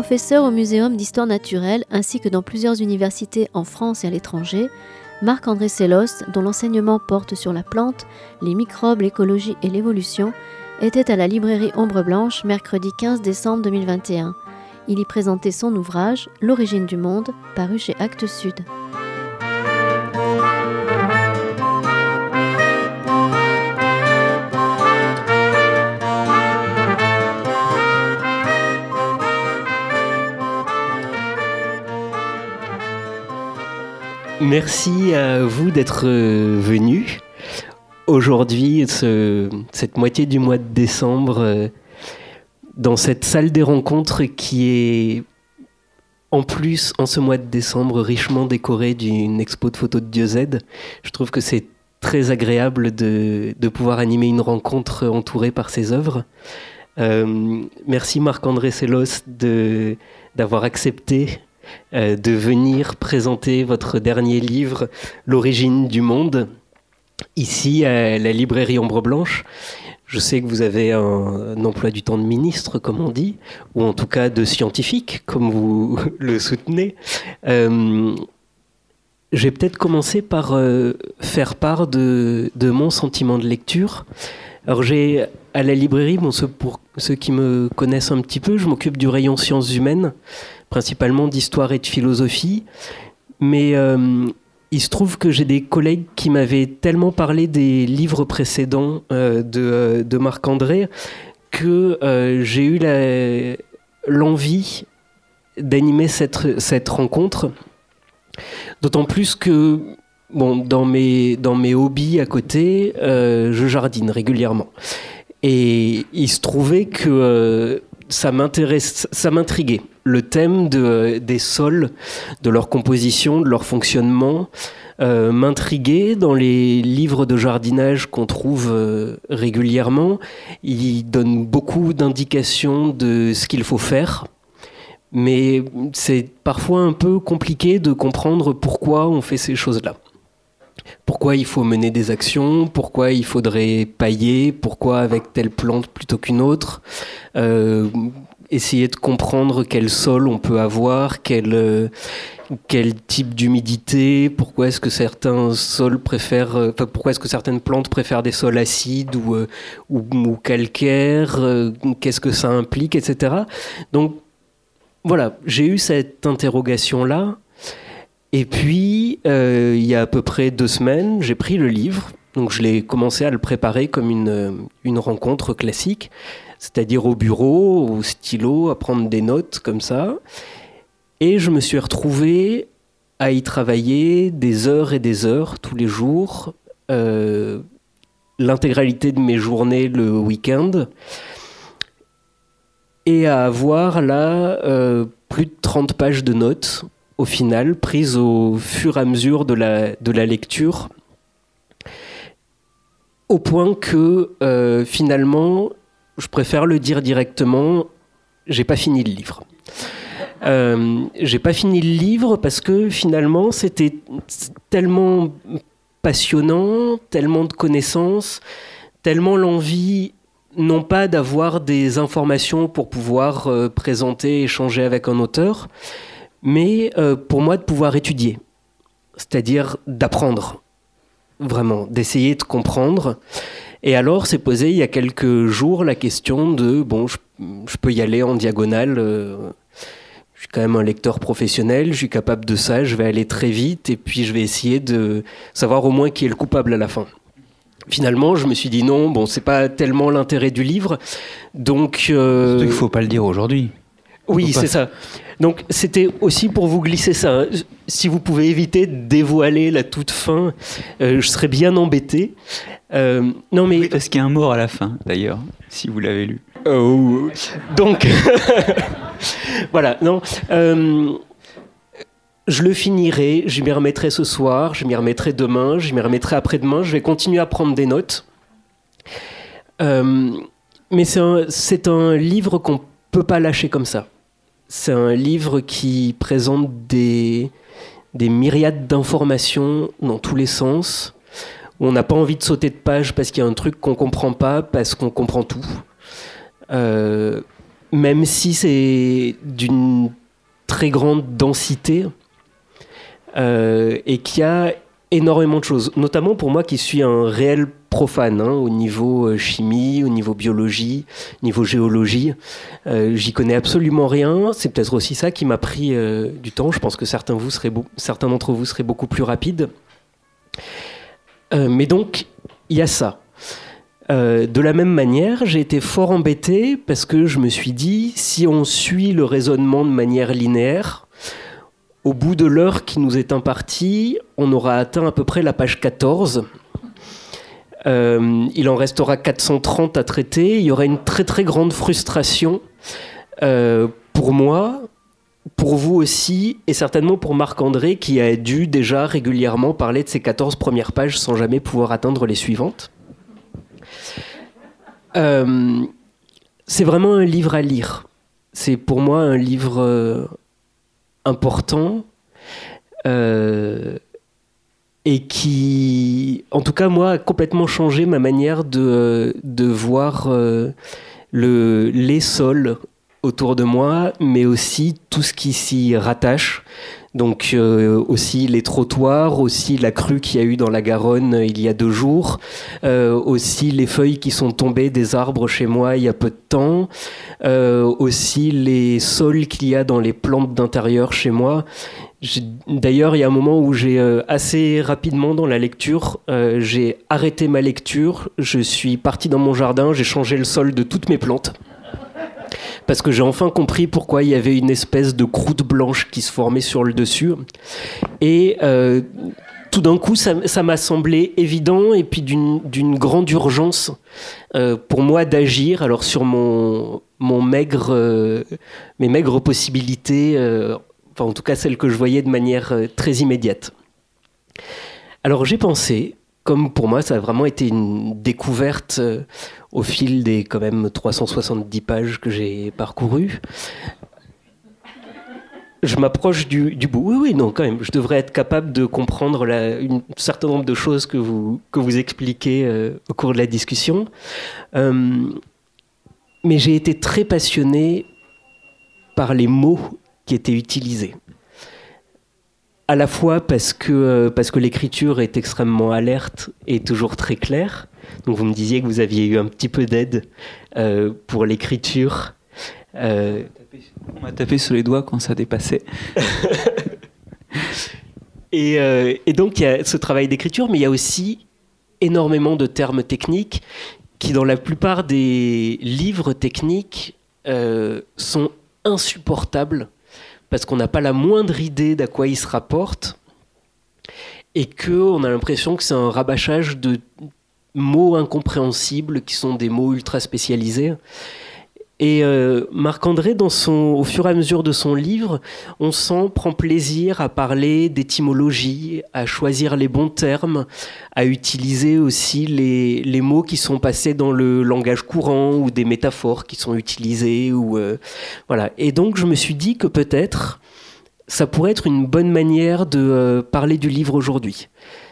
Professeur au Muséum d'histoire naturelle ainsi que dans plusieurs universités en France et à l'étranger, Marc-André Sellos, dont l'enseignement porte sur la plante, les microbes, l'écologie et l'évolution, était à la librairie Ombre Blanche mercredi 15 décembre 2021. Il y présentait son ouvrage L'origine du monde, paru chez Actes Sud. Merci à vous d'être euh, venus. Aujourd'hui, cette moitié du mois de décembre, euh, dans cette salle des rencontres qui est en plus, en ce mois de décembre, richement décorée d'une expo de photos de Dieu Z. Je trouve que c'est très agréable de, pouvoir animer une rencontre entourée par ses œuvres. Euh, merci Marc-André Sellos d'avoir accepté euh, de venir présenter votre dernier livre, L'origine du monde, ici à la librairie Ombre Blanche. Je sais que vous avez un, emploi du temps de ministre, comme on dit, ou en tout cas de scientifique, comme vous le soutenez. Euh, je vais peut-être commencer par euh, faire part de, mon sentiment de lecture. Alors j'ai à la librairie, bon, pour ceux qui me connaissent un petit peu, je m'occupe du rayon sciences humaines principalement d'histoire et de philosophie. Mais euh, il se trouve que j'ai des collègues qui m'avaient tellement parlé des livres précédents euh, de, de Marc-André que euh, j'ai eu l'envie d'animer cette, cette rencontre. D'autant plus que bon, dans, mes, dans mes hobbies à côté, je jardine régulièrement. Et il se trouvait que ça m'intéresse, ça m'intriguait. Le thème de, des sols, de leur composition, de leur fonctionnement, euh, m'intriguait dans les livres de jardinage qu'on trouve euh, régulièrement. Ils donnent beaucoup d'indications de ce qu'il faut faire. Mais c'est parfois un peu compliqué de comprendre pourquoi on fait ces choses-là pourquoi il faut mener des actions, pourquoi il faudrait pailler, pourquoi avec telle plante plutôt qu'une autre, euh, essayer de comprendre quel sol on peut avoir, quel, euh, quel type d'humidité, pourquoi est-ce que certains sols préfèrent, euh, pourquoi est-ce que certaines plantes préfèrent des sols acides ou, ou, ou calcaires, qu'est-ce que ça implique, etc. Donc voilà, j'ai eu cette interrogation-là et puis, euh, il y a à peu près deux semaines, j'ai pris le livre. Donc, je l'ai commencé à le préparer comme une, une rencontre classique, c'est-à-dire au bureau, au stylo, à prendre des notes comme ça. Et je me suis retrouvé à y travailler des heures et des heures tous les jours, euh, l'intégralité de mes journées le week-end, et à avoir là euh, plus de 30 pages de notes au final, prise au fur et à mesure de la, de la lecture, au point que euh, finalement, je préfère le dire directement, j'ai pas fini le livre. Euh, j'ai pas fini le livre parce que finalement c'était tellement passionnant, tellement de connaissances, tellement l'envie non pas d'avoir des informations pour pouvoir euh, présenter, échanger avec un auteur, mais euh, pour moi de pouvoir étudier, c'est-à-dire d'apprendre, vraiment, d'essayer de comprendre. Et alors s'est posé il y a quelques jours la question de, bon, je, peux y aller en diagonale, euh, je suis quand même un lecteur professionnel, je suis capable de ça, je vais aller très vite et puis je vais essayer de savoir au moins qui est le coupable à la fin. Finalement, je me suis dit non, bon, c'est pas tellement l'intérêt du livre, donc. Euh... Il faut pas le dire aujourd'hui. Oui, c'est ça. Donc c'était aussi pour vous glisser ça. Hein. Si vous pouvez éviter de dévoiler la toute fin, euh, je serais bien embêté. Euh, non mais oui, parce qu'il y a un mort à la fin, d'ailleurs, si vous l'avez lu. Oh. Donc voilà, non. Euh, je le finirai, je m'y remettrai ce soir, je m'y remettrai demain, je m'y remettrai après-demain. Je vais continuer à prendre des notes. mais c'est un, un livre qu'on peut pas lâcher comme ça. C'est un livre qui présente des, des myriades d'informations dans tous les sens. On n'a pas envie de sauter de page parce qu'il y a un truc qu'on comprend pas, parce qu'on comprend tout. Euh, même si c'est d'une très grande densité et qui a énormément de choses, notamment pour moi qui suis un réel profane hein, au niveau euh, chimie, au niveau biologie, au niveau géologie. Euh, j'y connais absolument rien. C'est peut-être aussi ça qui m'a pris euh, du temps. Je pense que certains, d'entre vous seraient beaucoup plus rapides. mais donc, il y a ça. de la même manière, j'ai été fort embêté parce que je me suis dit, si on suit le raisonnement de manière linéaire, au bout de l'heure qui nous est impartie, on aura atteint à peu près la page 14. Euh, il en restera 430 à traiter. Il y aura une très très grande frustration euh, pour moi, pour vous aussi, et certainement pour Marc-André qui a dû déjà régulièrement parler de ces 14 premières pages sans jamais pouvoir atteindre les suivantes. Euh, c'est vraiment un livre à lire. C'est pour moi un livre important et qui, en tout cas, moi, a complètement changé ma manière de, de voir euh, le, les sols autour de moi, mais aussi tout ce qui s'y rattache. Donc euh, aussi les trottoirs, aussi la crue qu'il y a eu dans la Garonne euh, il y a deux jours, aussi les feuilles qui sont tombées des arbres chez moi il y a peu de temps, aussi les sols qu'il y a dans les plantes d'intérieur chez moi. D'ailleurs, il y a un moment où j'ai assez rapidement dans la lecture, j'ai arrêté ma lecture, je suis parti dans mon jardin, j'ai changé le sol de toutes mes plantes parce que j'ai enfin compris pourquoi il y avait une espèce de croûte blanche qui se formait sur le dessus. Et euh, tout d'un coup, ça m'a semblé évident et puis d'une grande urgence euh, pour moi d'agir. Alors sur mon, maigre, euh, mes maigres possibilités, enfin en tout cas celles que je voyais de manière très immédiate. Alors j'ai pensé, comme pour moi ça a vraiment été une découverte au fil des quand même 370 pages que j'ai parcourues. Je m'approche du, bout. Oui, oui, non, quand même. Je devrais être capable de comprendre un certain nombre de choses que vous, que vous expliquez euh, au cours de la discussion. Euh, mais j'ai été très passionné par les mots qui étaient utilisés à la fois parce que, euh, parce que l'écriture est extrêmement alerte et toujours très claire, donc vous me disiez que vous aviez eu un petit peu d'aide euh, pour l'écriture. Euh, On m'a tapé sur les doigts quand ça dépassait. Euh, et, donc il y a ce travail d'écriture, mais il y a aussi énormément de termes techniques qui, dans la plupart des livres techniques, sont insupportables parce qu'on n'a pas la moindre idée d'à quoi ils se rapportent et qu'on a l'impression que c'est un rabâchage de mots incompréhensibles qui sont des mots ultra spécialisés. Et euh, Marc-André, au fur et à mesure de son livre, on sent prend plaisir à parler d'étymologie, à choisir les bons termes, à utiliser aussi les, les, mots qui sont passés dans le langage courant ou des métaphores qui sont utilisées. Ou, euh, voilà. Et donc je me suis dit que peut-être ça pourrait être une bonne manière de euh, parler du livre aujourd'hui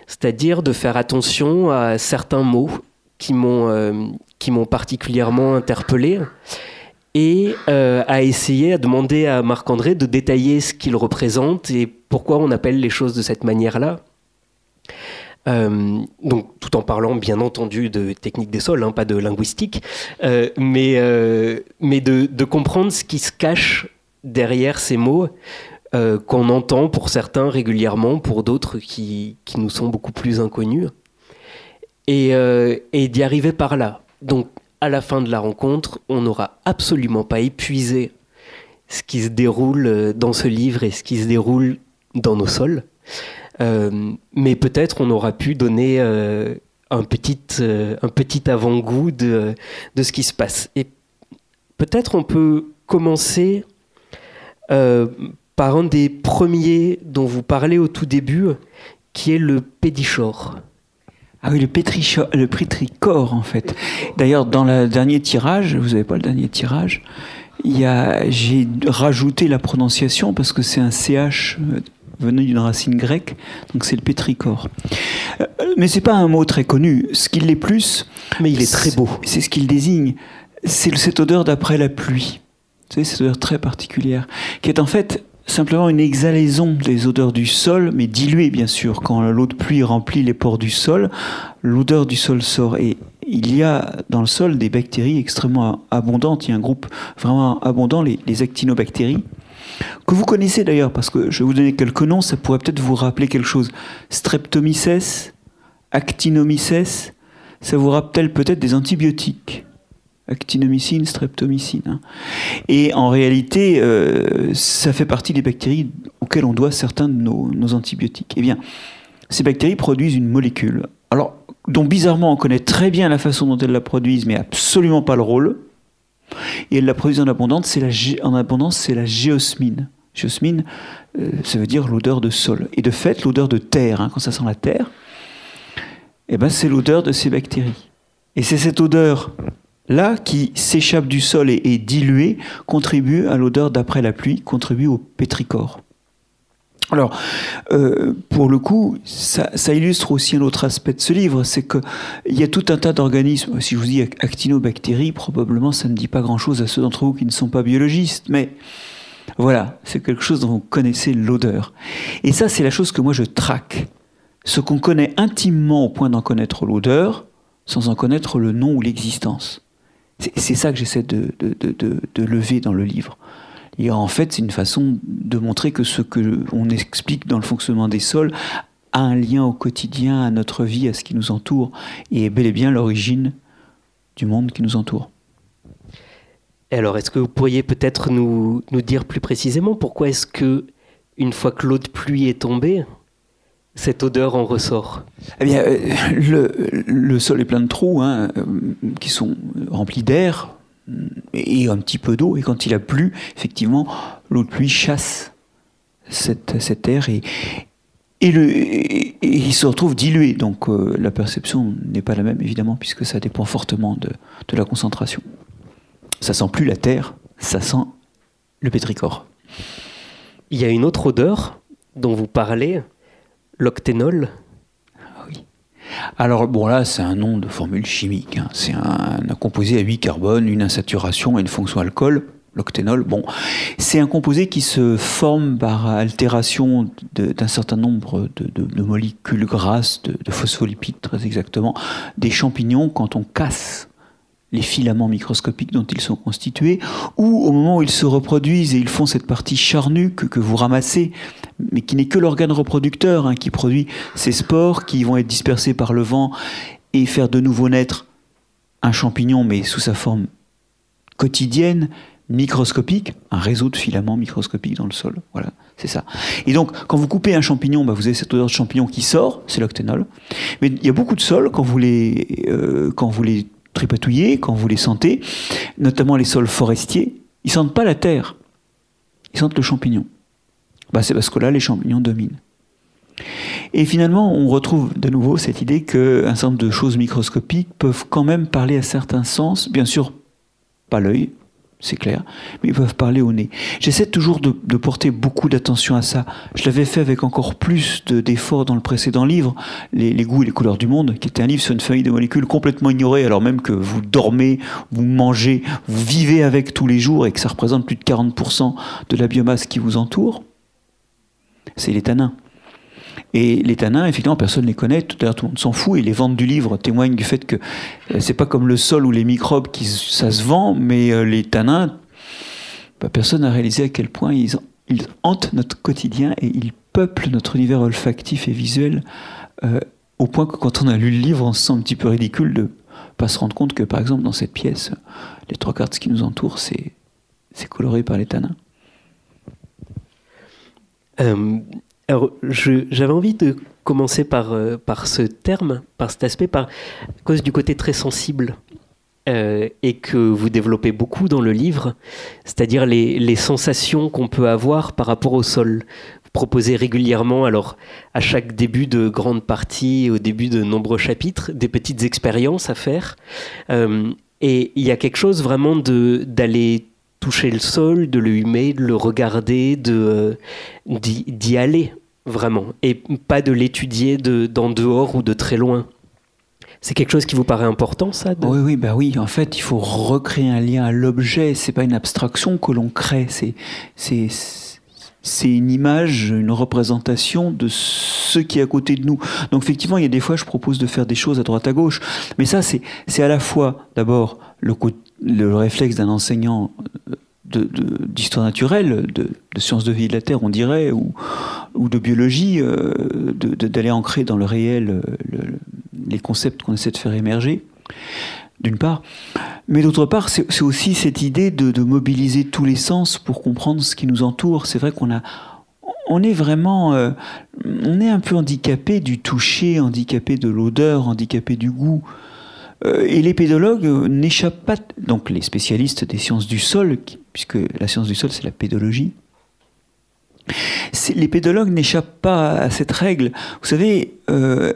c'est-à-dire de faire attention à certains mots qui m'ont particulièrement interpellé et euh, à essayer à demander à Marc-André de détailler ce qu'il représente et pourquoi on appelle les choses de cette manière-là. Euh, donc, tout en parlant bien entendu de technique des sols, hein, pas de linguistique, mais, mais de, de, comprendre ce qui se cache derrière ces mots euh, qu'on entend pour certains régulièrement, pour d'autres qui, qui, nous sont beaucoup plus inconnus. Et, euh, et d'y arriver par là. Donc, à la fin de la rencontre, on n'aura absolument pas épuisé ce qui se déroule euh, dans ce livre et ce qui se déroule dans nos sols. mais peut-être on aura pu donner un petit, un petit avant-goût de, de, ce qui se passe. Et peut-être on peut commencer par un des premiers dont vous parlez au tout début, qui est le pédichor. Ah oui, le, pétrichor, le pétricor, en fait. D'ailleurs, dans le dernier tirage, vous n'avez pas le dernier tirage, j'ai rajouté la prononciation parce que c'est un CH euh, venu d'une racine grecque, donc c'est le pétricor. Euh, mais c'est pas un mot très connu. Ce qui l'est plus, mais il est très beau. C'est ce qu'il désigne. C'est cette odeur d'après la pluie. Vous savez, cette odeur très particulière, qui est en fait simplement une exhalaison des odeurs du sol, mais diluée bien sûr. Quand l'eau de pluie remplit les pores du sol, l'odeur du sol sort. Et il y a dans le sol des bactéries extrêmement abondantes. Il y a un groupe vraiment abondant, les, actinobactéries, que vous connaissez d'ailleurs, parce que je vais vous donner quelques noms, ça pourrait peut-être vous rappeler quelque chose. Streptomyces, Actinomyces, ça vous rappelle peut-être des antibiotiques actinomycine, streptomycine. Hein. Et en réalité, euh, ça fait partie des bactéries auxquelles on doit certains de nos, antibiotiques. Eh bien, ces bactéries produisent une molécule, alors dont bizarrement on connaît très bien la façon dont elles la produisent, mais absolument pas le rôle. Et elles la produisent en abondance, c'est la, géosmine. Géosmine, euh, ça veut dire l'odeur de sol. Et de fait, l'odeur de terre, hein, quand ça sent la terre, eh ben, c'est l'odeur de ces bactéries. Et c'est cette odeur là qui s'échappe du sol et est dilué contribue à l'odeur d'après la pluie, contribue au pétrichor. Alors, euh, pour le coup, ça, illustre aussi un autre aspect de ce livre, c'est qu'il y a tout un tas d'organismes. Si je vous dis actinobactéries, probablement ça ne dit pas grand-chose à ceux d'entre vous qui ne sont pas biologistes, mais voilà, c'est quelque chose dont vous connaissez l'odeur. Et ça, c'est la chose que moi je traque. Ce qu'on connaît intimement au point d'en connaître l'odeur, sans en connaître le nom ou l'existence. C'est ça que j'essaie de, lever dans le livre. Et en fait, c'est une façon de montrer que ce que on explique dans le fonctionnement des sols a un lien au quotidien, à notre vie, à ce qui nous entoure, et est bel et bien l'origine du monde qui nous entoure. alors, est-ce que vous pourriez peut-être nous, nous dire plus précisément pourquoi est-ce que, une fois que l'eau de pluie est tombée, cette odeur en ressort? Eh bien, euh, le, le, sol est plein de trous hein, euh, qui sont remplis d'air et un petit peu d'eau. Et quand il a plu, effectivement, l'eau de pluie chasse cette, cet air et, et, le, et, il se retrouve dilué. Donc euh, la perception n'est pas la même, évidemment, puisque ça dépend fortement de, de la concentration. Ça sent plus la terre, ça sent le pétrichor. Il y a une autre odeur dont vous parlez, L'octénol Oui. Alors, bon, là, c'est un nom de formule chimique. Hein. C'est un, composé à 8 carbones, une insaturation une fonction alcool. L'octénol, bon, c'est un composé qui se forme par altération d'un certain nombre de, molécules grasses, de, de, phospholipides très exactement, des champignons quand on casse les filaments microscopiques dont ils sont constitués, ou au moment où ils se reproduisent et ils font cette partie charnue que, vous ramassez, mais qui n'est que l'organe reproducteur, hein, qui produit ces spores qui vont être dispersés par le vent et faire de nouveau naître un champignon, mais sous sa forme quotidienne, microscopique, un réseau de filaments microscopiques dans le sol. Voilà, c'est ça. Et donc, quand vous coupez un champignon, bah, vous avez cette odeur de champignon qui sort, c'est l'octénol. Mais il y a beaucoup de sols, quand vous les, euh, quand vous les tripatouiller quand vous les sentez, notamment les sols forestiers, ils sentent pas la terre, ils sentent le champignon. Bah, c'est parce que là, les champignons dominent. Et finalement, on retrouve de nouveau cette idée qu'un certain nombre de choses microscopiques peuvent quand même parler à certains sens, bien sûr pas l'œil, c'est clair, mais ils peuvent parler au nez. J'essaie toujours de, porter beaucoup d'attention à ça. Je l'avais fait avec encore plus d'efforts dans le précédent livre, les, goûts et les couleurs du monde, qui était un livre sur une famille de molécules complètement ignorées, alors même que vous dormez, vous mangez, vous vivez avec tous les jours et que ça représente plus de 40% de la biomasse qui vous entoure. C'est les tanins. Et les tanins, effectivement, personne ne les connaît, tout à l'heure tout le monde s'en fout, et les ventes du livre témoignent du fait que euh, c'est pas comme le sol ou les microbes qui ça se vend, mais euh, les tanins, bah, personne n'a réalisé à quel point ils, hantent notre quotidien et ils peuplent notre univers olfactif et visuel euh, au point que quand on a lu le livre, on se sent un petit peu ridicule de pas se rendre compte que, par exemple, dans cette pièce, les trois quarts qui nous entourent, c'est coloré par les tanins. Alors, j'avais envie de commencer par, euh, par ce terme, par cet aspect, par, à cause du côté très sensible euh, et que vous développez beaucoup dans le livre, c'est-à-dire les, sensations qu'on peut avoir par rapport au sol. Vous proposez régulièrement, alors à chaque début de grande partie, au début de nombreux chapitres, des petites expériences à faire. Euh, et il y a quelque chose vraiment d'aller toucher le sol, de le humer, de le regarder, de euh, d'y aller vraiment, et pas de l'étudier d'en dehors ou de très loin. C'est quelque chose qui vous paraît important, ça Oui, oui, bah oui. En fait, il faut recréer un lien à l'objet. C'est pas une abstraction que l'on crée. C'est, c'est, c'est une image, une représentation de ce qui est à côté de nous. Donc effectivement, il y a des fois, je propose de faire des choses à droite à gauche. Mais ça, c'est, c'est à la fois, d'abord, le, le réflexe d'un enseignant d'histoire naturelle, de, sciences de vie de la Terre, on dirait, ou, ou de biologie, euh, d'aller ancrer dans le réel euh, les concepts qu'on essaie de faire émerger, d'une part. Mais d'autre part, c'est aussi cette idée de, mobiliser tous les sens pour comprendre ce qui nous entoure. C'est vrai qu'on a, on est vraiment, euh, on est un peu handicapé du toucher, handicapé de l'odeur, handicapé du goût. Euh, et les pédologues n'échappent pas, donc les spécialistes des sciences du sol, puisque la science du sol c'est la pédologie, les pédologues n'échappent pas à cette règle. Vous savez, euh,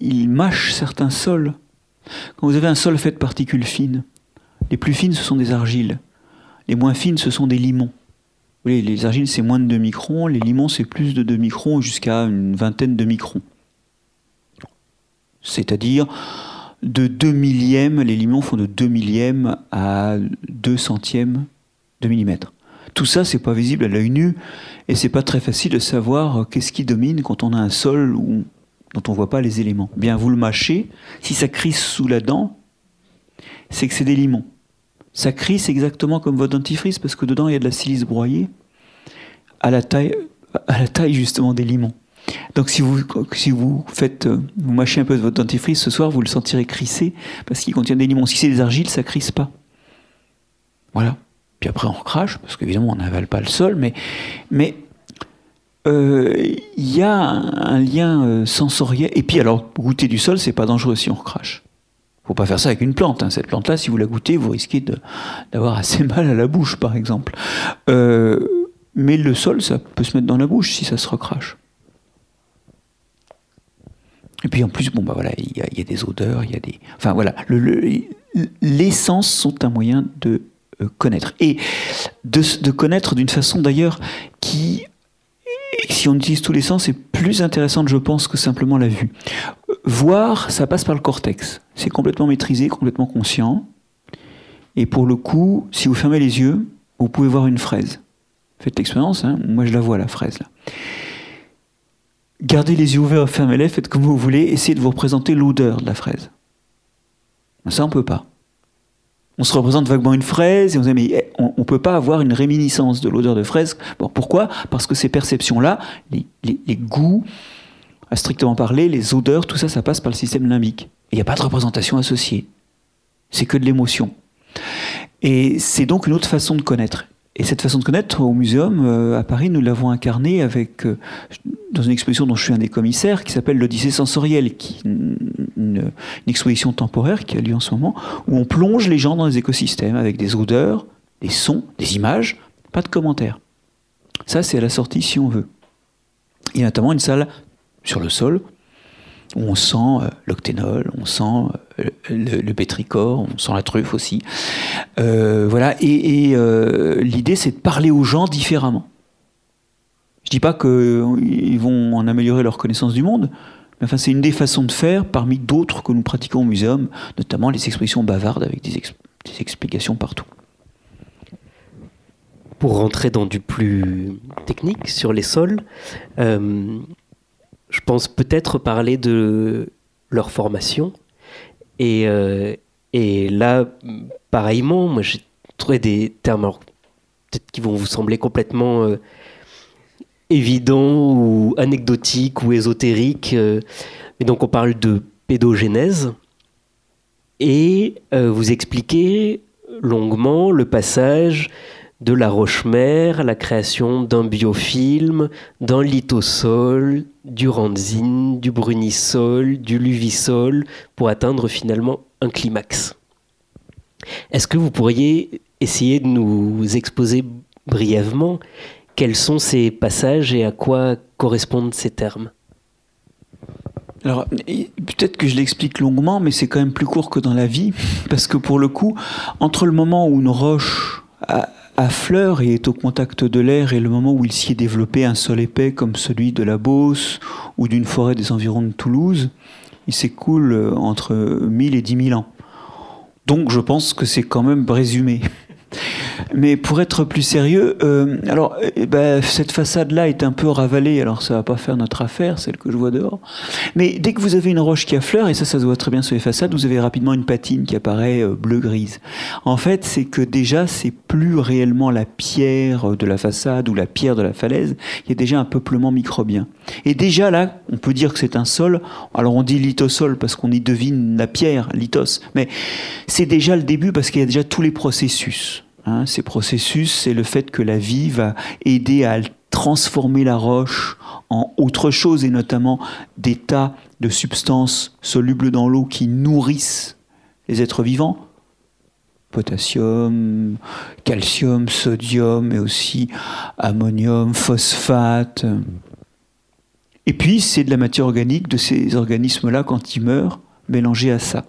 ils mâchent certains sols. Quand vous avez un sol fait de particules fines, les plus fines ce sont des argiles, les moins fines ce sont des limons. Vous voyez, les argiles c'est moins de 2 microns, les limons c'est plus de 2 microns jusqu'à une vingtaine de microns. C'est-à-dire de 2 millièmes, les limons font de 2 millièmes à 2 centièmes de millimètre. Tout ça, c'est pas visible à l'œil nu, et c'est pas très facile de savoir qu'est-ce qui domine quand on a un sol dont on voit pas les éléments. Bien, vous le mâchez, si ça crisse sous la dent, c'est que c'est des limons. Ça crisse exactement comme votre dentifrice, parce que dedans, il y a de la silice broyée, à la taille justement des limons. Donc si vous, si vous faites, euh, vous mâchez un peu de votre dentifrice ce soir, vous le sentirez crisser parce qu'il contient des limons. Si c'est des argiles, ça crisse pas. Voilà. Puis après on recrache parce qu'évidemment on n'avale pas le sol, mais mais euh, il y a un, lien euh, sensoriel. Et puis alors goûter du sol, c'est pas dangereux si on recrache. Faut pas faire ça avec une plante. Hein. Cette plante-là, si vous la goûtez, vous risquez d'avoir assez mal à la bouche, par exemple. mais le sol, ça peut se mettre dans la bouche si ça se recrache. Et puis en plus, bon bah voilà, il y, a des odeurs, il y a des, enfin voilà, les sens sont un moyen de euh, connaître et de, connaître d'une façon d'ailleurs qui, si on utilise tous les sens, est plus intéressante, je pense, que simplement la vue. Voir, ça passe par le cortex. C'est complètement maîtrisé, complètement conscient. Et pour le coup, si vous fermez les yeux, vous pouvez voir une fraise. Faites l'expérience, hein moi je la vois la fraise là. Gardez les yeux ouverts, fermez-les, faites comme vous voulez, essayez de vous représenter l'odeur de la fraise. Ça, on peut pas. On se représente vaguement une fraise et on dit mais eh, on ne peut pas avoir une réminiscence de l'odeur de fraise. Pourquoi? Parce que ces perceptions-là, les, goûts, à strictement parler, les odeurs, tout ça, ça passe par le système limbique. Il n'y a pas de représentation associée. C'est que de l'émotion. Et c'est donc une autre façon de connaître. Et cette façon de connaître, au muséum euh, à Paris, nous l'avons incarnée avec, euh, dans une exposition dont je suis un des commissaires, qui s'appelle l'Odyssée sensorielle, qui une, exposition temporaire qui a lieu en ce moment, où on plonge les gens dans les écosystèmes avec des odeurs, des sons, des images, pas de commentaires. Ça, c'est à la sortie si on veut. Il y a notamment une salle sur le sol où on sent euh, l'octénol, on sent euh, le, le, pétricor, on sent la truffe aussi. Euh, voilà, et, l'idée c'est de parler aux gens différemment. Je dis pas qu'ils vont en améliorer leur connaissance du monde, mais enfin c'est une des façons de faire parmi d'autres que nous pratiquons au muséum, notamment les expressions bavardes avec des explications partout. Pour rentrer dans du plus technique sur les sols, je pense peut-être parler de leur formation. Et, euh, et là, pareillement, moi j'ai trouvé des termes peut-être qui vont vous sembler complètement euh, évidents ou anecdotiques ou ésotériques. Euh. mais donc on parle de pédogénèse. Et vous expliquez longuement le passage de la roche-mère, la création d'un biofilm, d'un lithosol, du ranzine, du brunisol, du luvisol, pour atteindre finalement un climax. Est-ce que vous pourriez essayer de nous exposer brièvement quels sont ces passages et à quoi correspondent ces termes? Alors, peut-être que je l'explique longuement, mais c'est quand même plus court que dans la vie, parce que pour le coup, entre le moment où une roche à fleur et est au contact de l'air et le moment où il s'y est développé un sol épais comme celui de la Beauce ou d'une forêt des environs de Toulouse, il s'écoule entre 1000 et 10 000 ans. Donc je pense que c'est quand même résumé. Mais pour être plus sérieux, euh, alors eh ben, cette façade-là est un peu ravalée, alors ça va pas faire notre affaire, celle que je vois dehors. Mais dès que vous avez une roche qui affleure, et ça, ça se voit très bien sur les façades, vous avez rapidement une patine qui apparaît euh, bleu-grise. En fait, c'est que déjà, c'est plus réellement la pierre de la façade ou la pierre de la falaise, il y a déjà un peuplement microbien. Et déjà là, on peut dire que c'est un sol. Alors on dit lithosol parce qu'on y devine la pierre, lithos. Mais c'est déjà le début parce qu'il y a déjà tous les processus. Hein, ces processus, c'est le fait que la vie va aider à transformer la roche en autre chose, et notamment des tas de substances solubles dans l'eau qui nourrissent les êtres vivants. Potassium, calcium, sodium, mais aussi ammonium, phosphate. Et puis, c'est de la matière organique de ces organismes-là, quand ils meurent, mélangée à ça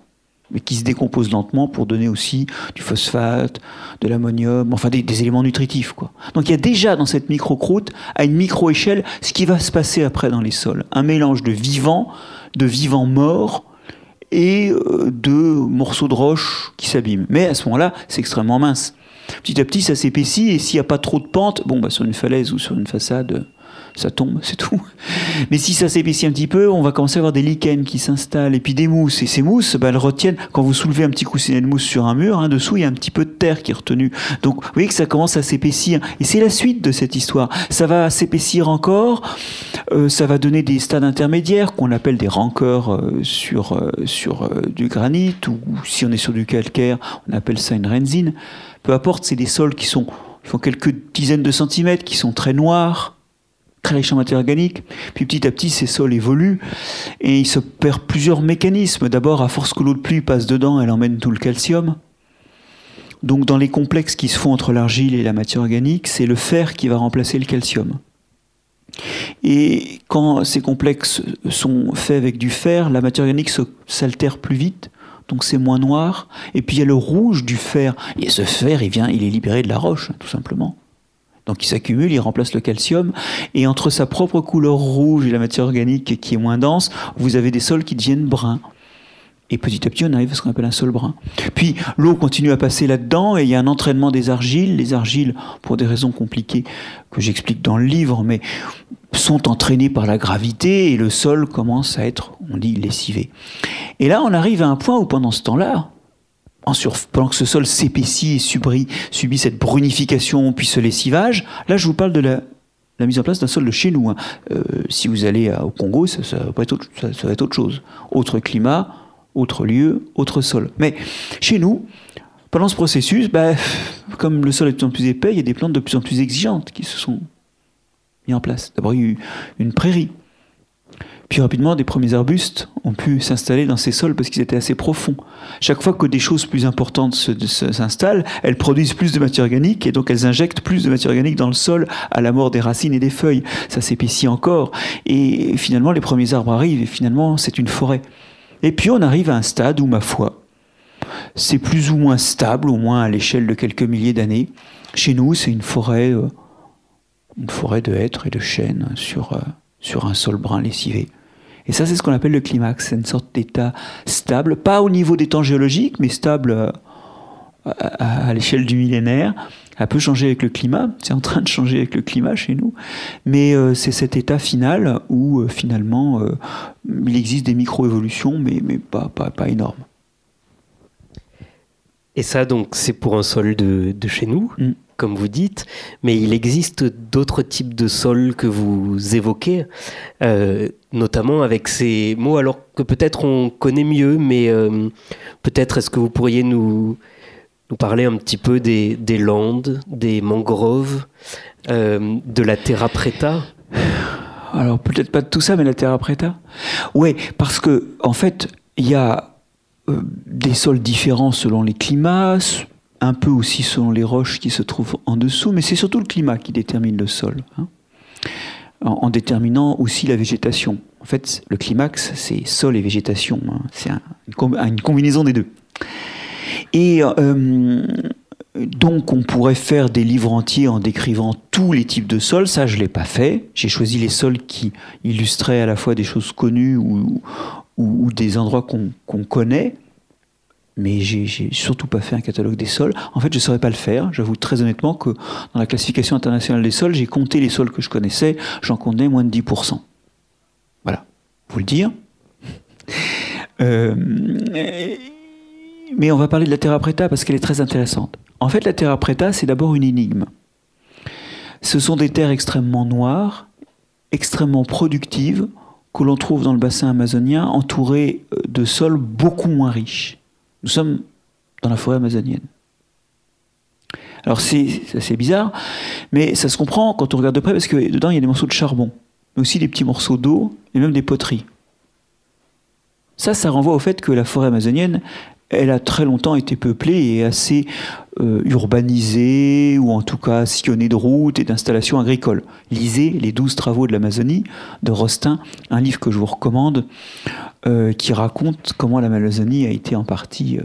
mais qui se décompose lentement pour donner aussi du phosphate, de l'ammonium, enfin des, éléments nutritifs. Quoi. Donc il y a déjà dans cette micro-croûte, à une micro-échelle, ce qui va se passer après dans les sols. Un mélange de vivants, de vivants morts et euh, de morceaux de roche qui s'abîment. Mais à ce moment-là, c'est extrêmement mince. Petit à petit, ça s'épaissit et s'il n'y a pas trop de pente, bon, bah, sur une falaise ou sur une façade, ça tombe, c'est tout. Mais si ça s'épaissit un petit peu, on va commencer à avoir des lichens qui s'installent, et puis des mousses. Et ces mousses, bah, elles retiennent, quand vous soulevez un petit coussinet de mousse sur un mur, hein, dessous, il y a un petit peu de terre qui est retenue. Donc, vous voyez que ça commence à s'épaissir. Et c'est la suite de cette histoire. Ça va s'épaissir encore, euh, ça va donner des stades intermédiaires qu'on appelle des rancœurs euh, sur, euh, sur du granit, ou si on est sur du calcaire, on appelle ça une renzine. Peu importe, c'est des sols qui sont, font quelques dizaines de centimètres, qui sont très noirs, très riche en matière organique. Puis petit à petit, ces sols évoluent et il se perd plusieurs mécanismes. D'abord, à force que l'eau de pluie passe dedans, elle emmène tout le calcium. Donc dans les complexes qui se font entre l'argile et la matière organique, c'est le fer qui va remplacer le calcium. Et quand ces complexes sont faits avec du fer, la matière organique s'altère plus vite, donc c'est moins noir. Et puis il y a le rouge du fer. Et ce fer, il vient, il est libéré de la roche, tout simplement. Donc il s'accumule, il remplace le calcium, et entre sa propre couleur rouge et la matière organique qui est moins dense, vous avez des sols qui deviennent bruns. Et petit à petit, on arrive à ce qu'on appelle un sol brun. Puis l'eau continue à passer là-dedans et il y a un entraînement des argiles. Les argiles, pour des raisons compliquées que j'explique dans le livre, mais sont entraînées par la gravité et le sol commence à être, on dit, lessivé. Et là, on arrive à un point où pendant ce temps-là, pendant que ce sol s'épaissit et subit, cette brunification puis ce lessivage, là je vous parle de la, mise en place d'un sol de chez nous. Hein. Euh, si vous allez au Congo, ça, va être autre, ça, va être autre chose. Autre climat, autre lieu, autre sol. Mais chez nous, pendant ce processus, bah, comme le sol est de plus en plus épais, il y a des plantes de plus en plus exigeantes qui se sont mises en place. D'abord, il y a eu une prairie puis rapidement, des premiers arbustes ont pu s'installer dans ces sols parce qu'ils étaient assez profonds. Chaque fois que des choses plus importantes s'installent, elles produisent plus de matière organique et donc elles injectent plus de matière organique dans le sol à la mort des racines et des feuilles. Ça s'épaissit encore. Et finalement, les premiers arbres arrivent et finalement, c'est une forêt. Et puis on arrive à un stade où, ma foi, c'est plus ou moins stable, au moins à l'échelle de quelques milliers d'années. Chez nous, c'est une forêt, euh, une forêt de hêtres et de chênes sur, euh, sur un sol brun lessivé. Et ça, c'est ce qu'on appelle le climax. C'est une sorte d'état stable, pas au niveau des temps géologiques, mais stable euh, à, l'échelle du millénaire. Ça peut changer avec le climat, c'est en train de changer avec le climat chez nous, mais euh, c'est cet état final où euh, finalement il existe des micro-évolutions, mais, mais pas, pas, pas énormes. Et ça, donc, c'est pour un sol de, de chez nous. Mm comme vous dites, mais il existe d'autres types de sols que vous évoquez, euh, notamment avec ces mots, alors que peut-être on connaît mieux, mais euh, peut-être est-ce que vous pourriez nous, parler un petit peu des, des landes, des mangroves, euh, de la terra preta? Alors peut-être pas de tout ça, mais la terra preta. Oui, parce que en fait, il y a des sols différents selon les climats, un peu aussi selon les roches qui se trouvent en dessous, mais c'est surtout le climat qui détermine le sol, hein. en, déterminant aussi la végétation. En fait, le climax, c'est sol et végétation, hein. c'est une, combinaison des deux. Et euh, donc, on pourrait faire des livres entiers en décrivant tous les types de sols. Ça, je ne l'ai pas fait. J'ai choisi les sols qui illustraient à la fois des choses connues ou, ou, des endroits qu'on connaît, mais j'ai surtout pas fait un catalogue des sols. En fait, je saurais pas le faire. J'avoue très honnêtement que dans la classification internationale des sols, j'ai compté les sols que je connaissais, j'en connais moins de 10%. Voilà, vous le dire. Euh, mais on va parler de la terra preta parce qu'elle est très intéressante. En fait, la terra preta, c'est d'abord une énigme. Ce sont des terres extrêmement noires, extrêmement productives, que l'on trouve dans le bassin amazonien, entourées euh, de sols beaucoup moins riches. Nous sommes dans la forêt amazonienne. Alors c'est assez bizarre, mais ça se comprend quand on regarde de près parce que dedans il y a des morceaux de charbon, mais aussi des petits morceaux d'eau et même des poteries. Ça, ça renvoie au fait que la forêt amazonienne, elle a très longtemps été peuplée et assez euh, urbanisée, ou en tout cas sillonnée de routes et d'installations agricoles. Lisez Les douze travaux de l'Amazonie de Rostin, un livre que je vous recommande, euh, qui raconte comment l'Amazonie a été en partie... Euh,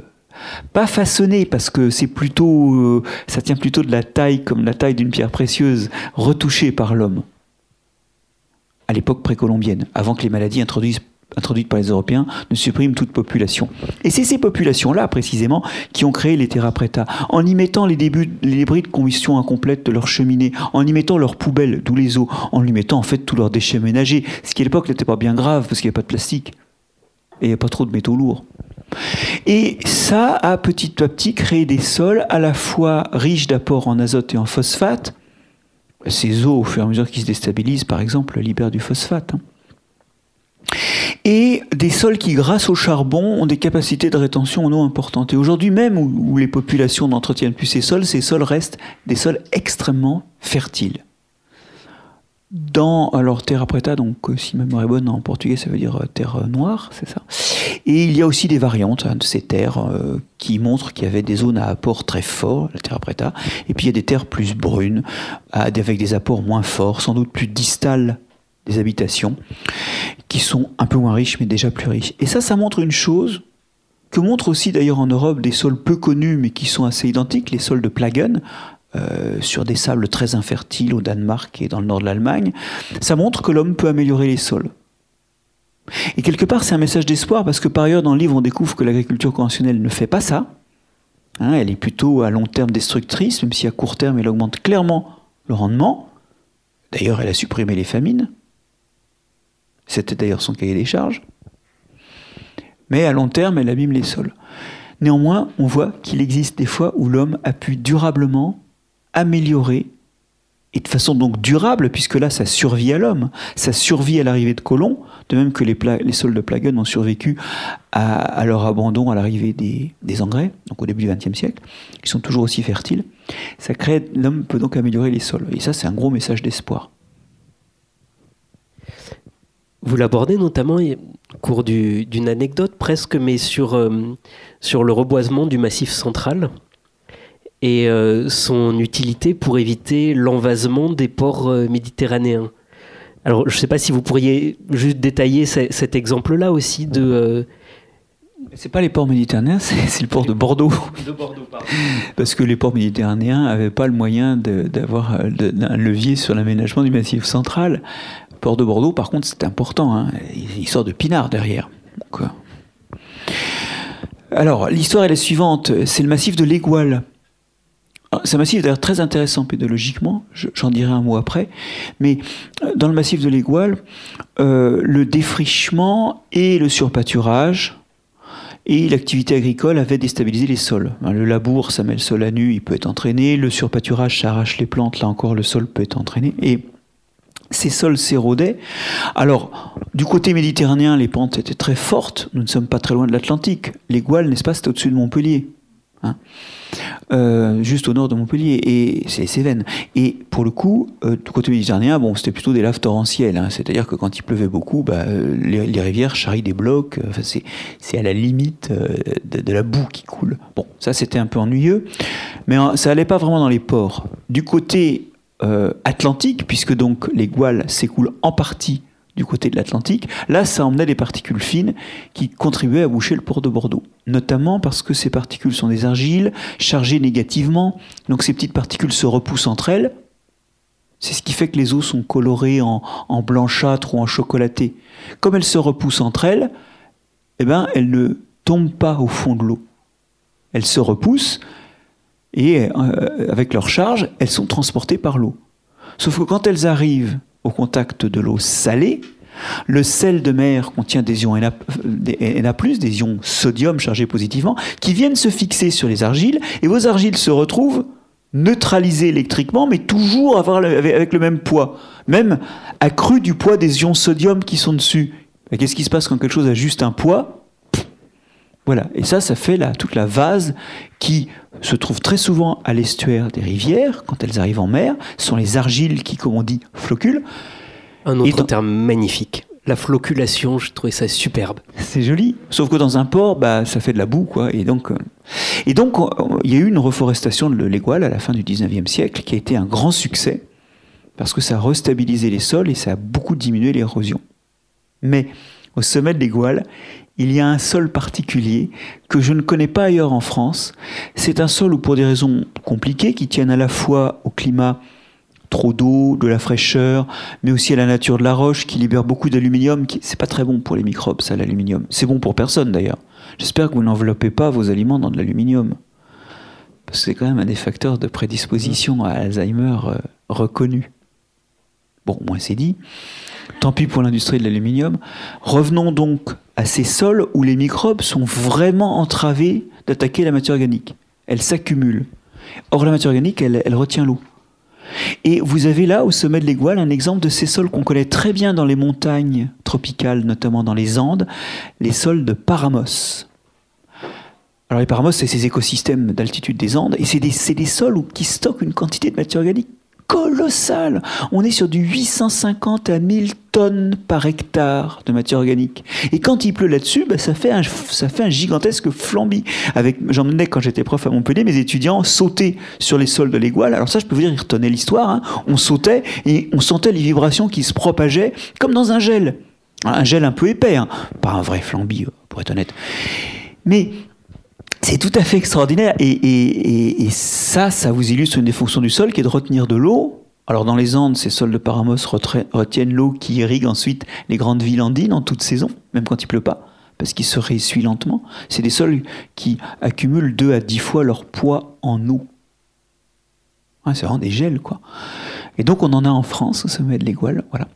pas façonnée parce que c'est plutôt ça tient plutôt de la taille comme la taille d'une pierre précieuse retouchée par l'homme à l'époque précolombienne avant que les maladies introduisent introduite par les Européens, ne supprime toute population. Et c'est ces populations-là, précisément, qui ont créé les terra preta, en y mettant les, débris de combustion incomplète de leurs cheminées, en y mettant leurs poubelles, d'où les eaux, en y mettant en fait tous leurs déchets ménagers, ce qui à l'époque n'était pas bien grave, parce qu'il n'y avait pas de plastique, et il n'y a pas trop de métaux lourds. Et ça a petit à petit créé des sols à la fois riches d'apports en azote et en phosphate. Ces eaux, au fur et à mesure qu'ils se déstabilisent, par exemple, libèrent du phosphate. Hein et des sols qui, grâce au charbon, ont des capacités de rétention en eau importantes. Et aujourd'hui même, où, les populations n'entretiennent plus ces sols, ces sols restent des sols extrêmement fertiles. Dans alors terra preta, donc euh, si ma mémoire est bonne en portugais, ça veut dire euh, terre euh, noire, c'est ça. Et il y a aussi des variantes hein, de ces terres qui montrent qu'il y avait des zones à apport très fort, la terra preta, et puis il y a des terres plus brunes, avec des apports moins forts, sans doute plus distales des habitations, qui sont un peu moins riches, mais déjà plus riches. Et ça, ça montre une chose, que montrent aussi d'ailleurs en Europe des sols peu connus, mais qui sont assez identiques, les sols de Plagen, euh, sur des sables très infertiles au Danemark et dans le nord de l'Allemagne. Ça montre que l'homme peut améliorer les sols. Et quelque part, c'est un message d'espoir, parce que par ailleurs, dans le livre, on découvre que l'agriculture conventionnelle ne fait pas ça. Hein, elle est plutôt à long terme destructrice, même si à court terme, elle augmente clairement le rendement. D'ailleurs, elle a supprimé les famines. C'était d'ailleurs son cahier des charges. Mais à long terme, elle abîme les sols. Néanmoins, on voit qu'il existe des fois où l'homme a pu durablement améliorer, et de façon donc durable, puisque là, ça survit à l'homme, ça survit à l'arrivée de colons, de même que les, sols de Plagen ont survécu à, leur abandon à l'arrivée des, engrais, donc au début du XXe siècle, ils sont toujours aussi fertiles. L'homme peut donc améliorer les sols. Et ça, c'est un gros message d'espoir. Vous l'abordez notamment au cours d'une anecdote presque, mais sur, euh, sur le reboisement du massif central et euh, son utilité pour éviter l'envasement des ports euh, méditerranéens. Alors, je ne sais pas si vous pourriez juste détailler cet exemple-là aussi de. C'est pas les ports méditerranéens, c'est le port de Bordeaux. De Bordeaux, pardon. Parce que les ports méditerranéens n'avaient pas le moyen d'avoir un levier sur l'aménagement du massif central. Port de Bordeaux, par contre, c'est important. Hein. Il sort de Pinard derrière. Euh. Alors, l'histoire est la suivante. C'est le massif de l'Égual. Ah, c'est un massif d'ailleurs très intéressant pédologiquement, j'en dirai un mot après, mais euh, dans le massif de l'Égual, euh, le défrichement et le surpâturage et l'activité agricole avaient déstabilisé les sols. Le labour, ça met le sol à nu, il peut être entraîné, le surpâturage, ça arrache les plantes, là encore le sol peut être entraîné, ces sols s'érodaient. Alors, du côté méditerranéen, les pentes étaient très fortes. Nous ne sommes pas très loin de l'Atlantique. Les Gouales, n'est-ce pas, c'est au-dessus de Montpellier. Hein. Euh, juste au nord de Montpellier, et c'est les Cévennes. Et pour le coup, euh, du côté méditerranéen, bon, c'était plutôt des laves torrentielles. Hein. C'est-à-dire que quand il pleuvait beaucoup, bah, les, rivières charrient des blocs. Enfin, c'est à la limite euh, de, de, la boue qui coule. Bon, ça c'était un peu ennuyeux, mais ça allait pas vraiment dans les ports. Du côté euh, Atlantique, puisque donc les gouales s'écoulent en partie du côté de l'Atlantique, là ça emmenait des particules fines qui contribuaient à boucher le port de Bordeaux. Notamment parce que ces particules sont des argiles chargées négativement, donc ces petites particules se repoussent entre elles. C'est ce qui fait que les eaux sont colorées en, blanchâtre ou en chocolaté. Comme elles se repoussent entre elles, eh ben, elles ne tombent pas au fond de l'eau. Elles se repoussent et euh, avec leur charge, elles sont transportées par l'eau. Sauf que quand elles arrivent au contact de l'eau salée, le sel de mer contient des ions Na+, des ions sodium chargés positivement, qui viennent se fixer sur les argiles, et vos argiles se retrouvent neutralisées électriquement, mais toujours avec le même poids, même accru du poids des ions sodium qui sont dessus. Qu'est-ce qui se passe quand quelque chose a juste un poids? Voilà, et ça, ça fait toute la vase qui se trouve très souvent à l'estuaire des rivières, quand elles arrivent en mer, ce sont les argiles qui, comme on dit, floculent. Un autre terme magnifique. La floculation, je trouvais ça superbe. C'est joli. Sauf que dans un port, bah, ça fait de la boue, quoi. Et donc, euh, et donc, il y a eu une reforestation de l'Égual à la fin du 19e siècle qui a été un grand succès parce que ça a restabilisé les sols et ça a beaucoup diminué l'érosion. Mais au sommet de l'Égual, il y a un sol particulier que je ne connais pas ailleurs en France. C'est un sol où, pour des raisons compliquées qui tiennent à la fois au climat trop d'eau, de la fraîcheur, mais aussi à la nature de la roche qui libère beaucoup d'aluminium. C'est pas très bon pour les microbes, ça, l'aluminium. C'est bon pour personne d'ailleurs. J'espère que vous n'enveloppez pas vos aliments dans de l'aluminium. Parce que c'est quand même un des facteurs de prédisposition à Alzheimer euh, reconnu. Bon, moins c'est dit. Tant pis pour l'industrie de l'aluminium. Revenons donc à ces sols où les microbes sont vraiment entravés d'attaquer la matière organique. Elle s'accumule. Or, la matière organique, elle retient l'eau. Et vous avez là, au sommet de l'Égual, un exemple de ces sols qu'on connaît très bien dans les montagnes tropicales, notamment dans les Andes, les sols de Paramos. Alors les Paramos, c'est ces écosystèmes d'altitude des Andes, et c'est des, sols qui stockent une quantité de matière organique colossal. On est sur du 850 à 1000 tonnes par hectare de matière organique. Et quand il pleut là-dessus, bah, ça, fait un, ça fait un gigantesque flambi. Avec, j'emmenais quand j'étais prof à Montpellier, mes étudiants sautaient sur les sols de l'Égual. Alors ça, je peux vous dire, ils retenaient l'histoire. Hein. On sautait et on sentait les vibrations qui se propageaient comme dans un gel. Un gel un peu épais, hein. pas un vrai flambi, pour être honnête. Mais c'est tout à fait extraordinaire. Et, ça, ça vous illustre une des fonctions du sol qui est de retenir de l'eau. Alors dans les Andes, ces sols de Paramos retiennent l'eau qui irrigue ensuite les grandes villes andines en toute saison, même quand il pleut pas, parce qu'ils se réessuient lentement. C'est des sols qui accumulent 2 à 10 fois leur poids en eau. c'est vraiment des gels, quoi. Et donc on en a en France au sommet de l'Égual, voilà.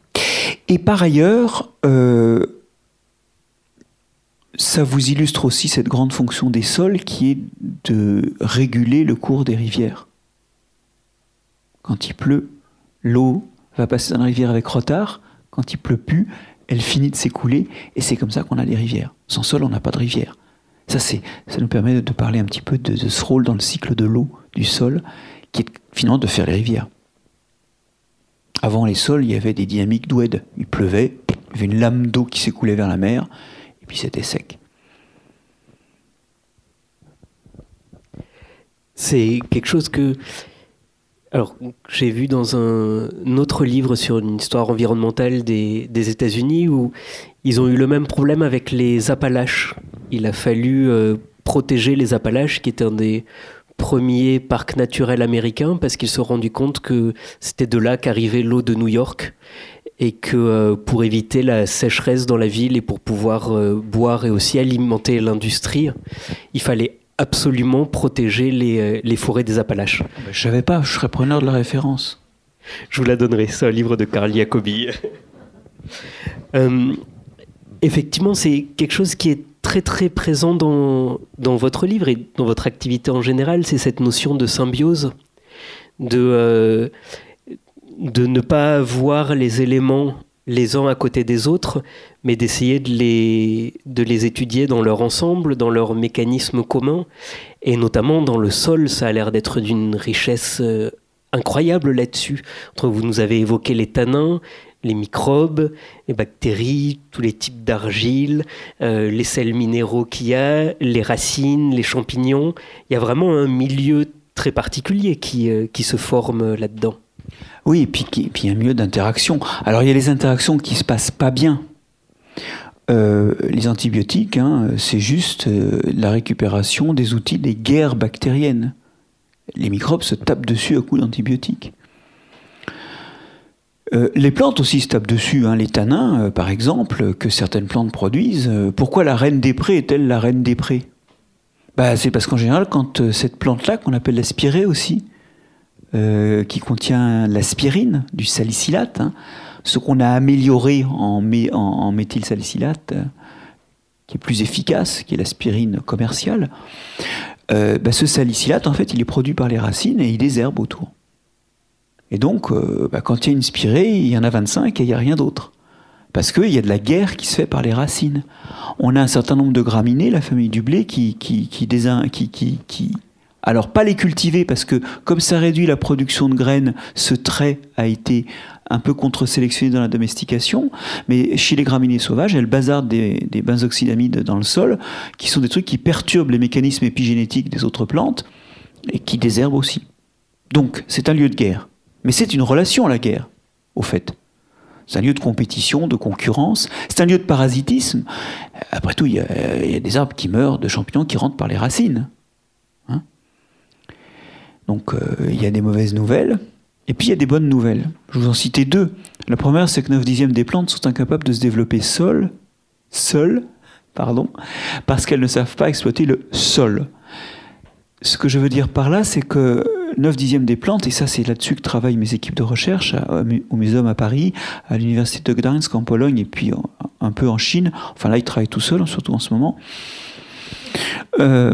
Et par ailleurs, euh, ça vous illustre aussi cette grande fonction des sols qui est de réguler le cours des rivières. Quand il pleut, l'eau va passer dans la rivière avec retard. Quand il pleut plus, elle finit de s'écouler. Et c'est comme ça qu'on a des rivières. Sans sol, on n'a pas de rivière. Ça, ça nous permet de parler un petit peu de, de ce rôle dans le cycle de l'eau, du sol, qui est finalement de faire les rivières. Avant les sols, il y avait des dynamiques d'oued. Il pleuvait, il y avait une lame d'eau qui s'écoulait vers la mer, puis c'était sec. C'est quelque chose que. J'ai vu dans un, autre livre sur une histoire environnementale des, États-Unis où ils ont eu le même problème avec les Appalaches. Il a fallu euh, protéger les Appalaches, qui étaient un des premiers parcs naturels américains, parce qu'ils se sont rendus compte que c'était de là qu'arrivait l'eau de New York et que euh, pour éviter la sécheresse dans la ville et pour pouvoir euh, boire et aussi alimenter l'industrie, il fallait absolument protéger les, euh, les forêts des Appalaches. Je savais pas, je serais preneur de la référence. Je vous la donnerai, c'est un livre de Karl Jacobi. effectivement, c'est quelque chose qui est très très présent dans, dans votre livre et dans votre activité en général, c'est cette notion de symbiose, de de ne pas voir les éléments les uns à côté des autres, mais d'essayer de les, de les étudier dans leur ensemble, dans leur mécanisme commun, et notamment dans le sol, ça a l'air d'être d'une richesse euh, incroyable là-dessus. Vous nous avez évoqué les tanins, les microbes, les bactéries, tous les types d'argile, euh, les sels minéraux qu'il y a, les racines, les champignons. Il y a vraiment un milieu très particulier qui, euh, qui se forme là-dedans. Oui, et puis, il y a un milieu d'interaction. Alors il y a les interactions qui se passent pas bien. Euh, les antibiotiques, hein, c'est juste euh, la récupération des outils des guerres bactériennes. Les microbes se tapent dessus à coups d'antibiotiques. Euh, les plantes aussi se tapent dessus, hein. les tanins, par exemple, que certaines plantes produisent. Pourquoi la reine des prés est-elle la reine des prés? Bah, C'est parce qu'en général, quand cette plante-là, qu'on appelle la spirée aussi, qui contient l'aspirine, du salicylate, hein, ce qu'on a amélioré en, méthylsalicylate, qui est plus efficace, qui est l'aspirine commerciale, bah, ce salicylate, en fait, il est produit par les racines et il désherbe autour. Et donc, euh, bah, quand il y a une spirée, il y en a 25 et il n'y a rien d'autre. Parce qu'il y a de la guerre qui se fait par les racines. On a un certain nombre de graminées, la famille du blé, qui, qui, qui, qui, qui alors pas les cultiver parce que comme ça réduit la production de graines, ce trait a été un peu contre-sélectionné dans la domestication, mais chez les graminées sauvages, elles bazardent des, des benzoxydamides dans le sol, qui sont des trucs qui perturbent les mécanismes épigénétiques des autres plantes et qui désherbent aussi. Donc c'est un lieu de guerre. Mais c'est une relation, la guerre, au fait. C'est un lieu de compétition, de concurrence. C'est un lieu de parasitisme. Après tout, il y, a, des arbres qui meurent, de champignons qui rentrent par les racines. Hein. Donc, euh, il y a des mauvaises nouvelles. Et puis, il y a des bonnes nouvelles. Je vous en citais deux. La première, c'est que 9 dixièmes des plantes sont incapables de se développer seules, seules, pardon, parce qu'elles ne savent pas exploiter le sol. Ce que je veux dire par là, c'est que 9 dixièmes des plantes, et ça c'est là-dessus que travaillent mes équipes de recherche au Muséum à Paris, à l'Université de Gdansk en Pologne et puis un peu en Chine. Enfin là, ils travaillent tout seuls, surtout en ce moment. Euh,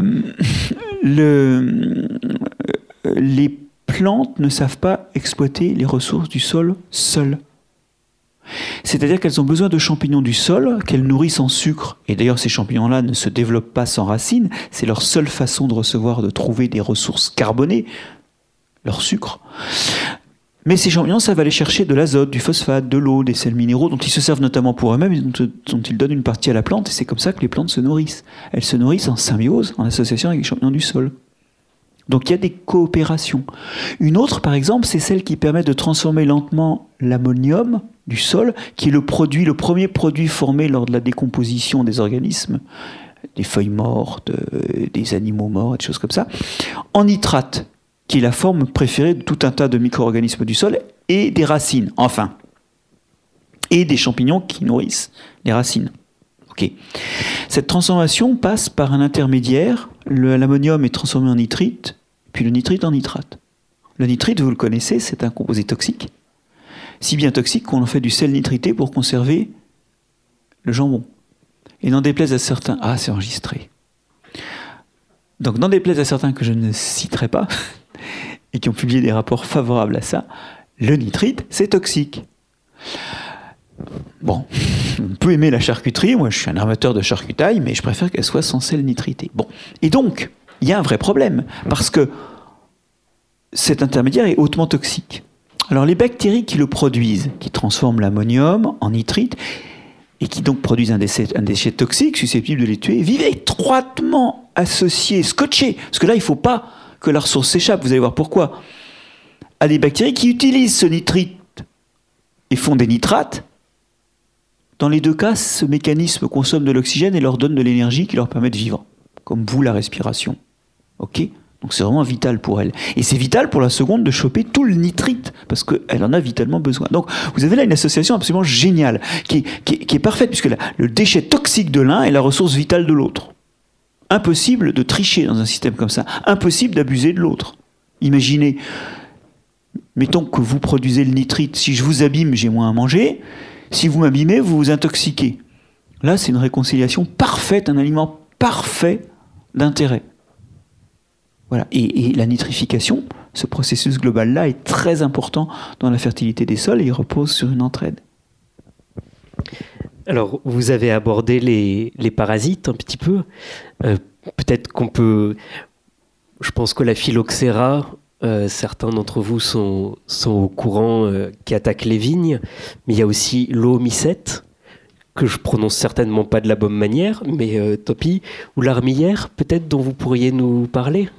le, les plantes ne savent pas exploiter les ressources du sol seules. C'est-à-dire qu'elles ont besoin de champignons du sol qu'elles nourrissent en sucre. Et d'ailleurs, ces champignons-là ne se développent pas sans racines. C'est leur seule façon de recevoir, de trouver des ressources carbonées, leur sucre. Mais ces champignons savent aller chercher de l'azote, du phosphate, de l'eau, des sels minéraux dont ils se servent notamment pour eux-mêmes et dont, ils donnent une partie à la plante. Et c'est comme ça que les plantes se nourrissent. Elles se nourrissent en symbiose, en association avec les champignons du sol. Donc il y a des coopérations. Une autre, par exemple, c'est celle qui permet de transformer lentement l'ammonium du sol, qui est le produit, le premier produit formé lors de la décomposition des organismes, des feuilles mortes, euh, des animaux morts, des choses comme ça, en nitrate, qui est la forme préférée de tout un tas de micro-organismes du sol et des racines, enfin, et des champignons qui nourrissent les racines. Cette transformation passe par un intermédiaire. L'ammonium est transformé en nitrite, puis le nitrite en nitrate. Le nitrite, vous le connaissez, c'est un composé toxique si bien toxique qu'on en fait du sel nitrité pour conserver le jambon. Et n'en déplaise à certains, ah c'est enregistré. Donc n'en déplaise à certains que je ne citerai pas, et qui ont publié des rapports favorables à ça, le nitrite, c'est toxique. Bon, on peut aimer la charcuterie, moi je suis un amateur de charcutaille, mais je préfère qu'elle soit sans sel nitrité. Bon, et donc, il y a un vrai problème, parce que cet intermédiaire est hautement toxique. Alors les bactéries qui le produisent, qui transforment l'ammonium en nitrite, et qui donc produisent un déchet, toxique susceptible de les tuer, vivent étroitement associés, scotchés, parce que là il ne faut pas que la ressource s'échappe, vous allez voir pourquoi, à des bactéries qui utilisent ce nitrite et font des nitrates. Dans les deux cas, ce mécanisme consomme de l'oxygène et leur donne de l'énergie qui leur permet de vivre, comme vous la respiration. Ok? Donc c'est vraiment vital pour elle. Et c'est vital pour la seconde de choper tout le nitrite, parce qu'elle en a vitalement besoin. Donc vous avez là une association absolument géniale, qui, est parfaite, puisque le déchet toxique de l'un est la ressource vitale de l'autre. Impossible de tricher dans un système comme ça. Impossible d'abuser de l'autre. Imaginez, mettons que vous produisez le nitrite, si je vous abîme, j'ai moins à manger. Si vous m'abîmez, vous vous intoxiquez. Là, c'est une réconciliation parfaite, un aliment parfait d'intérêt. Voilà. Et, la nitrification, ce processus global-là, est très important dans la fertilité des sols et il repose sur une entraide. Alors, vous avez abordé les, parasites un petit peu. Euh, peut-être qu'on peut. Je pense que la phylloxéra, euh, certains d'entre vous sont, sont au courant, euh, qui attaque les vignes. Mais il y a aussi l'eau-mycète, que je prononce certainement pas de la bonne manière, mais Topi, ou l'armillère, peut-être dont vous pourriez nous parler?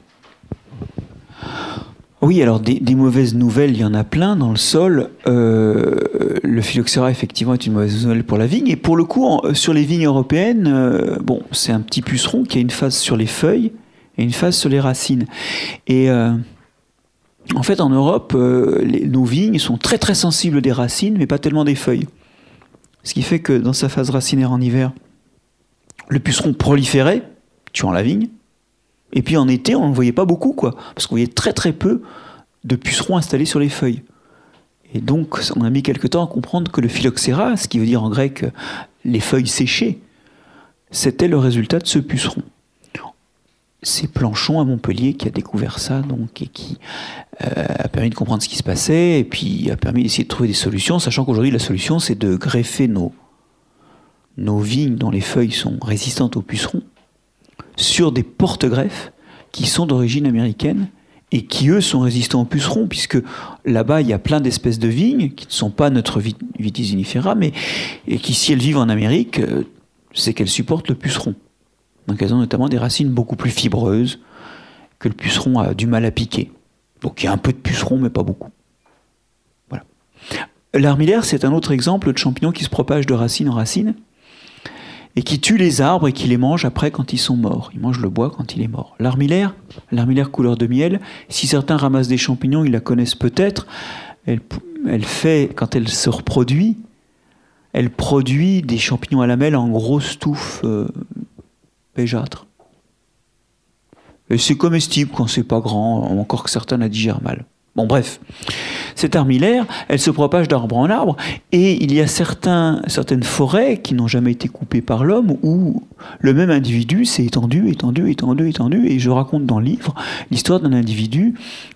Oui, alors des, mauvaises nouvelles, il y en a plein dans le sol. Euh, le phylloxéra, effectivement, est une mauvaise nouvelle pour la vigne. Et pour le coup, sur les vignes européennes, euh, bon, c'est un petit puceron qui a une phase sur les feuilles et une phase sur les racines. Et euh, En fait, en Europe, euh, nos vignes sont très très sensibles des racines, mais pas tellement des feuilles. Ce qui fait que dans sa phase racinaire en hiver, le puceron proliférait, tuant la vigne. Et puis en été, on ne voyait pas beaucoup, quoi. Parce qu'on voyait très très peu de pucerons installés sur les feuilles. Et donc, on a mis quelque temps à comprendre que le phylloxéra, ce qui veut dire en grec les feuilles séchées, c'était le résultat de ce puceron. C'est Planchon à Montpellier qui a découvert ça, donc, et qui euh, a permis de comprendre ce qui se passait, et puis a permis d'essayer de trouver des solutions, sachant qu'aujourd'hui la solution c'est de greffer nos, nos vignes dont les feuilles sont résistantes aux pucerons sur des porte-greffes qui sont d'origine américaine et qui eux sont résistants aux pucerons, puisque là-bas il y a plein d'espèces de vignes qui ne sont pas notre vitis unifera, mais et qui si elles vivent en Amérique, euh, c'est qu'elles supportent le puceron. Donc elles ont notamment des racines beaucoup plus fibreuses que le puceron a du mal à piquer. Donc il y a un peu de puceron, mais pas beaucoup. Voilà. L'armillaire, c'est un autre exemple de champignon qui se propage de racine en racine et qui tue les arbres et qui les mange après quand ils sont morts. Il mange le bois quand il est mort. L'armillaire, l'armillaire couleur de miel, si certains ramassent des champignons, ils la connaissent peut-être. Elle, fait, quand elle se reproduit, elle produit des champignons à lamelles en grosses touffes euh, Et c'est comestible quand c'est pas grand, encore que certains la digèrent mal. Bon, bref. Cette armillaire, elle se propage d'arbre en arbre, et il y a certains, certaines forêts qui n'ont jamais été coupées par l'homme, où le même individu s'est étendu, étendu, étendu, étendu, et je raconte dans le livre l'histoire d'un individu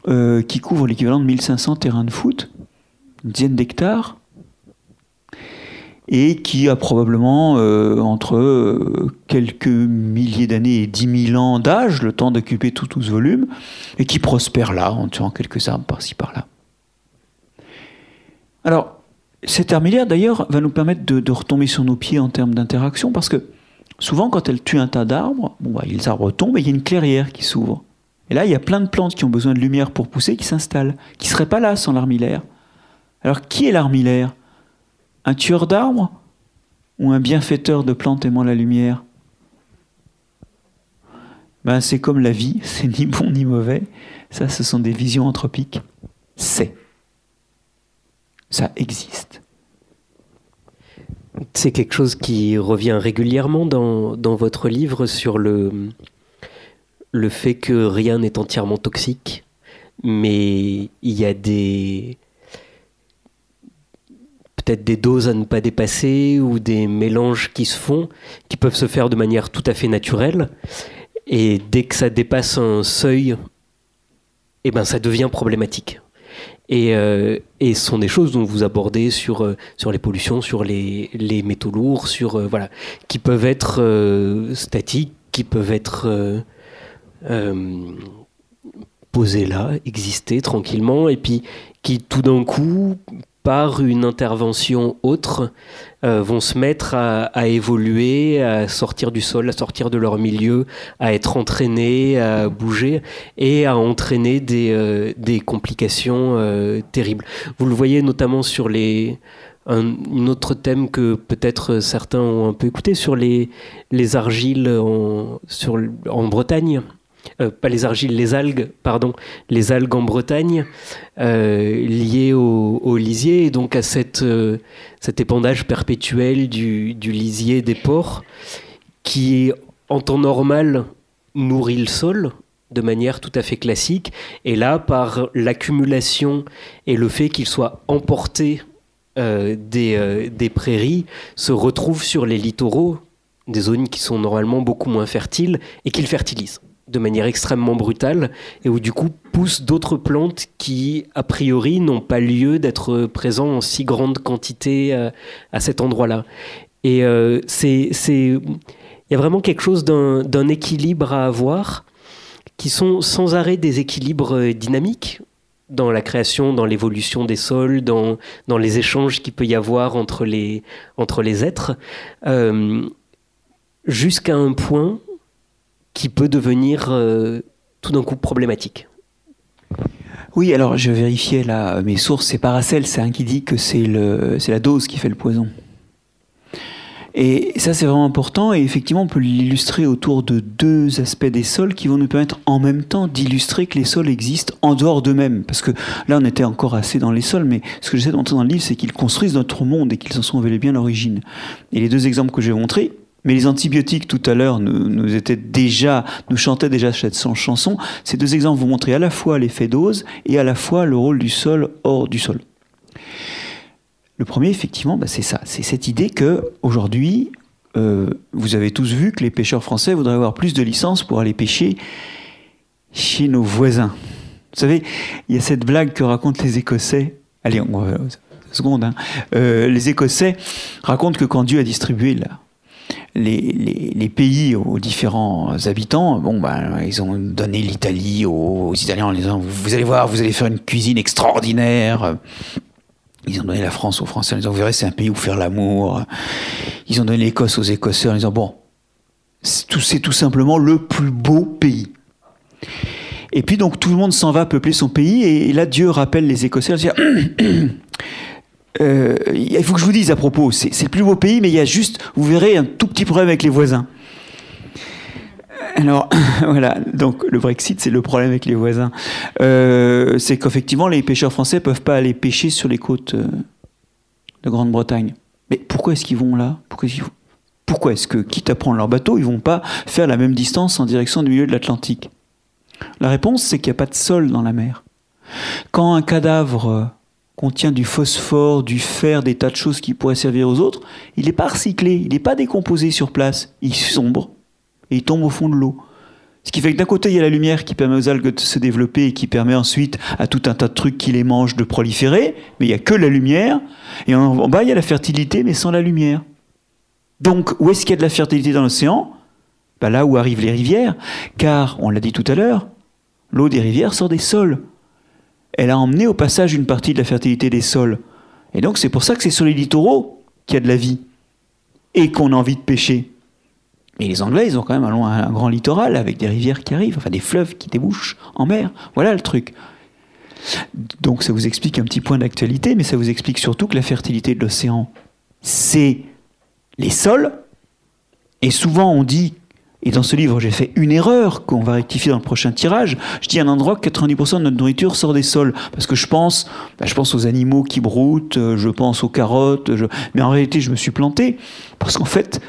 euh, qui couvre l'équivalent de 1500 terrains de foot, une dizaine d'hectares, et qui a probablement euh, entre euh, quelques milliers d'années et dix mille ans d'âge, le temps d'occuper tout, ce volume, et qui prospère là, en tuant quelques arbres par-ci par-là. Alors, cette armillaire, d'ailleurs, va nous permettre de, retomber sur nos pieds en termes d'interaction, parce que souvent, quand elle tue un tas d'arbres, bah, les arbres tombent et il y a une clairière qui s'ouvre. Et là, il y a plein de plantes qui ont besoin de lumière pour pousser, qui s'installent, qui ne seraient pas là sans l'armillaire. Alors, qui est l'armillaire un tueur d'arbres ou un bienfaiteur de plantes aimant la lumière? Ben, C'est comme la vie, c'est ni bon ni mauvais. Ça, ce sont des visions anthropiques. C'est. Ça existe. C'est quelque chose qui revient régulièrement dans, votre livre sur le fait que rien n'est entièrement toxique, mais il y a des, peut-être des doses à ne pas dépasser ou des mélanges qui se font, qui peuvent se faire de manière tout à fait naturelle. Et dès que ça dépasse un seuil, eh ben, ça devient problématique. Et, euh, et, ce sont des choses dont vous abordez sur, euh, sur les pollutions, sur les, les métaux lourds, sur, euh, voilà, qui peuvent être statiques, qui peuvent être posés là, exister tranquillement, et puis qui tout d'un coup par une intervention autre, euh, vont se mettre à, évoluer, à sortir du sol, à sortir de leur milieu, à être entraînés, à bouger et à entraîner des, euh, des complications euh, terribles. Vous le voyez notamment sur les... Un, autre thème que peut-être certains ont un peu écouté sur les, les argiles en, en Bretagne. Euh, pas les argiles, les algues, pardon, les algues en Bretagne, euh, liées au, lisier, et donc à cette, euh, cet épandage perpétuel du, du, lisier des porcs, qui, en temps normal, nourrit le sol de manière tout à fait classique, et là, par l'accumulation et le fait qu'il soit emporté des, des prairies, se retrouve sur les littoraux, des zones qui sont normalement beaucoup moins fertiles, et qu'il fertilise de manière extrêmement brutale et où du coup poussent d'autres plantes qui a priori n'ont pas lieu d'être présents en si grande quantité euh, à cet endroit-là. Et euh, c'est il y a vraiment quelque chose d'un équilibre à avoir qui sont sans arrêt des équilibres euh, dynamiques dans la création, dans l'évolution des sols, dans, dans les échanges qu'il peut y avoir entre les, entre les êtres, jusqu'à un point qui peut devenir euh, tout d'un coup problématique. Oui, alors je vérifiais là mes sources, c'est Paracel, c'est un qui dit que c'est la dose qui fait le poison. Et ça, c'est vraiment important. Et effectivement, on peut l'illustrer autour de deux aspects des sols qui vont nous permettre en même temps d'illustrer que les sols existent en dehors d'eux-mêmes. Parce que là, on était encore assez dans les sols, mais ce que j'essaie de montrer dans le livre, c'est qu'ils construisent notre monde et qu'ils en sont révélés bien l'origine. Et les deux exemples que j'ai montrés, mais les antibiotiques tout à l'heure nous, étaient déjà, nous chantaient déjà cette chanson. Ces deux exemples vont montrer à la fois l'effet dose et à la fois le rôle du sol hors du sol. Le premier, effectivement, bah, c'est ça. C'est cette idée que aujourd'hui, euh, vous avez tous vu que les pêcheurs français voudraient avoir plus de licences pour aller pêcher chez nos voisins. Vous savez, il y a cette blague que racontent les Écossais. Allez, on va seconde. Hein. Euh, les Écossais racontent que quand Dieu a distribué la, les, pays aux différents habitants, bon, ben, ils ont donné l'Italie aux, Italiens en disant Vous allez voir, vous allez faire une cuisine extraordinaire. Ils ont donné la France aux Français en disant Vous verrez, c'est un pays où faire l'amour. Ils ont donné l'Écosse aux Écossais en disant Bon, c'est tout, simplement le plus beau pays. Et puis donc tout le monde s'en va peupler son pays, et là Dieu rappelle les Écossais, dire euh, il faut que je vous dise à propos, c'est le plus beau pays, mais il y a juste, vous verrez, un tout petit problème avec les voisins. Alors voilà, donc le Brexit, c'est le problème avec les voisins. Euh, c'est qu'effectivement, les pêcheurs français peuvent pas aller pêcher sur les côtes euh, de Grande-Bretagne. Mais pourquoi est-ce qu'ils vont là? Pourquoi est-ce, que, quitte à prendre leur bateau, ils vont pas faire la même distance en direction du milieu de l'Atlantique? La réponse, c'est qu'il n'y a pas de sol dans la mer. Quand un cadavre contient du phosphore, du fer, des tas de choses qui pourraient servir aux autres, il n'est pas recyclé, il n'est pas décomposé sur place, il sombre et il tombe au fond de l'eau. Ce qui fait que d'un côté, il y a la lumière qui permet aux algues de se développer et qui permet ensuite à tout un tas de trucs qui les mangent de proliférer, mais il n'y a que la lumière, et en, bas, il y a la fertilité, mais sans la lumière. Donc, où est-ce qu'il y a de la fertilité dans l'océan? Ben Là où arrivent les rivières, car, on l'a dit tout à l'heure, l'eau des rivières sort des sols elle a emmené au passage une partie de la fertilité des sols. Et donc c'est pour ça que c'est sur les littoraux qu'il y a de la vie et qu'on a envie de pêcher. Et les Anglais, ils ont quand même un, un, grand littoral avec des rivières qui arrivent, enfin des fleuves qui débouchent en mer. Voilà le truc. Donc ça vous explique un petit point d'actualité, mais ça vous explique surtout que la fertilité de l'océan, c'est les sols. Et souvent on dit et dans ce livre, j'ai fait une erreur qu'on va rectifier dans le prochain tirage. Je dis à un endroit que 90% de notre nourriture sort des sols. Parce que je pense, bah, je pense aux animaux qui broutent, euh, je pense aux carottes. Je... Mais en réalité, je me suis planté. Parce qu'en fait,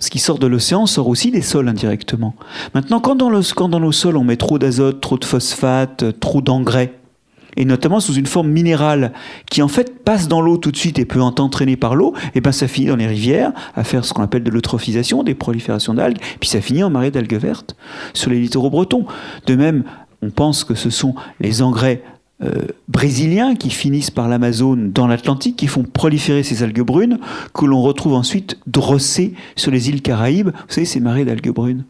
ce qui sort de l'océan sort aussi des sols indirectement. Maintenant, quand dans, le, quand dans nos sols, on met trop d'azote, trop de phosphate, trop d'engrais, et notamment sous une forme minérale qui en fait passe dans l'eau tout de suite et peut être entraînée par l'eau, et ben ça finit dans les rivières à faire ce qu'on appelle de l'eutrophisation, des proliférations d'algues, puis ça finit en marée d'algues vertes sur les littoraux bretons. De même, on pense que ce sont les engrais euh, brésiliens qui finissent par l'Amazone dans l'Atlantique, qui font proliférer ces algues brunes, que l'on retrouve ensuite drossées sur les îles Caraïbes. Vous savez, ces marées d'algues brunes.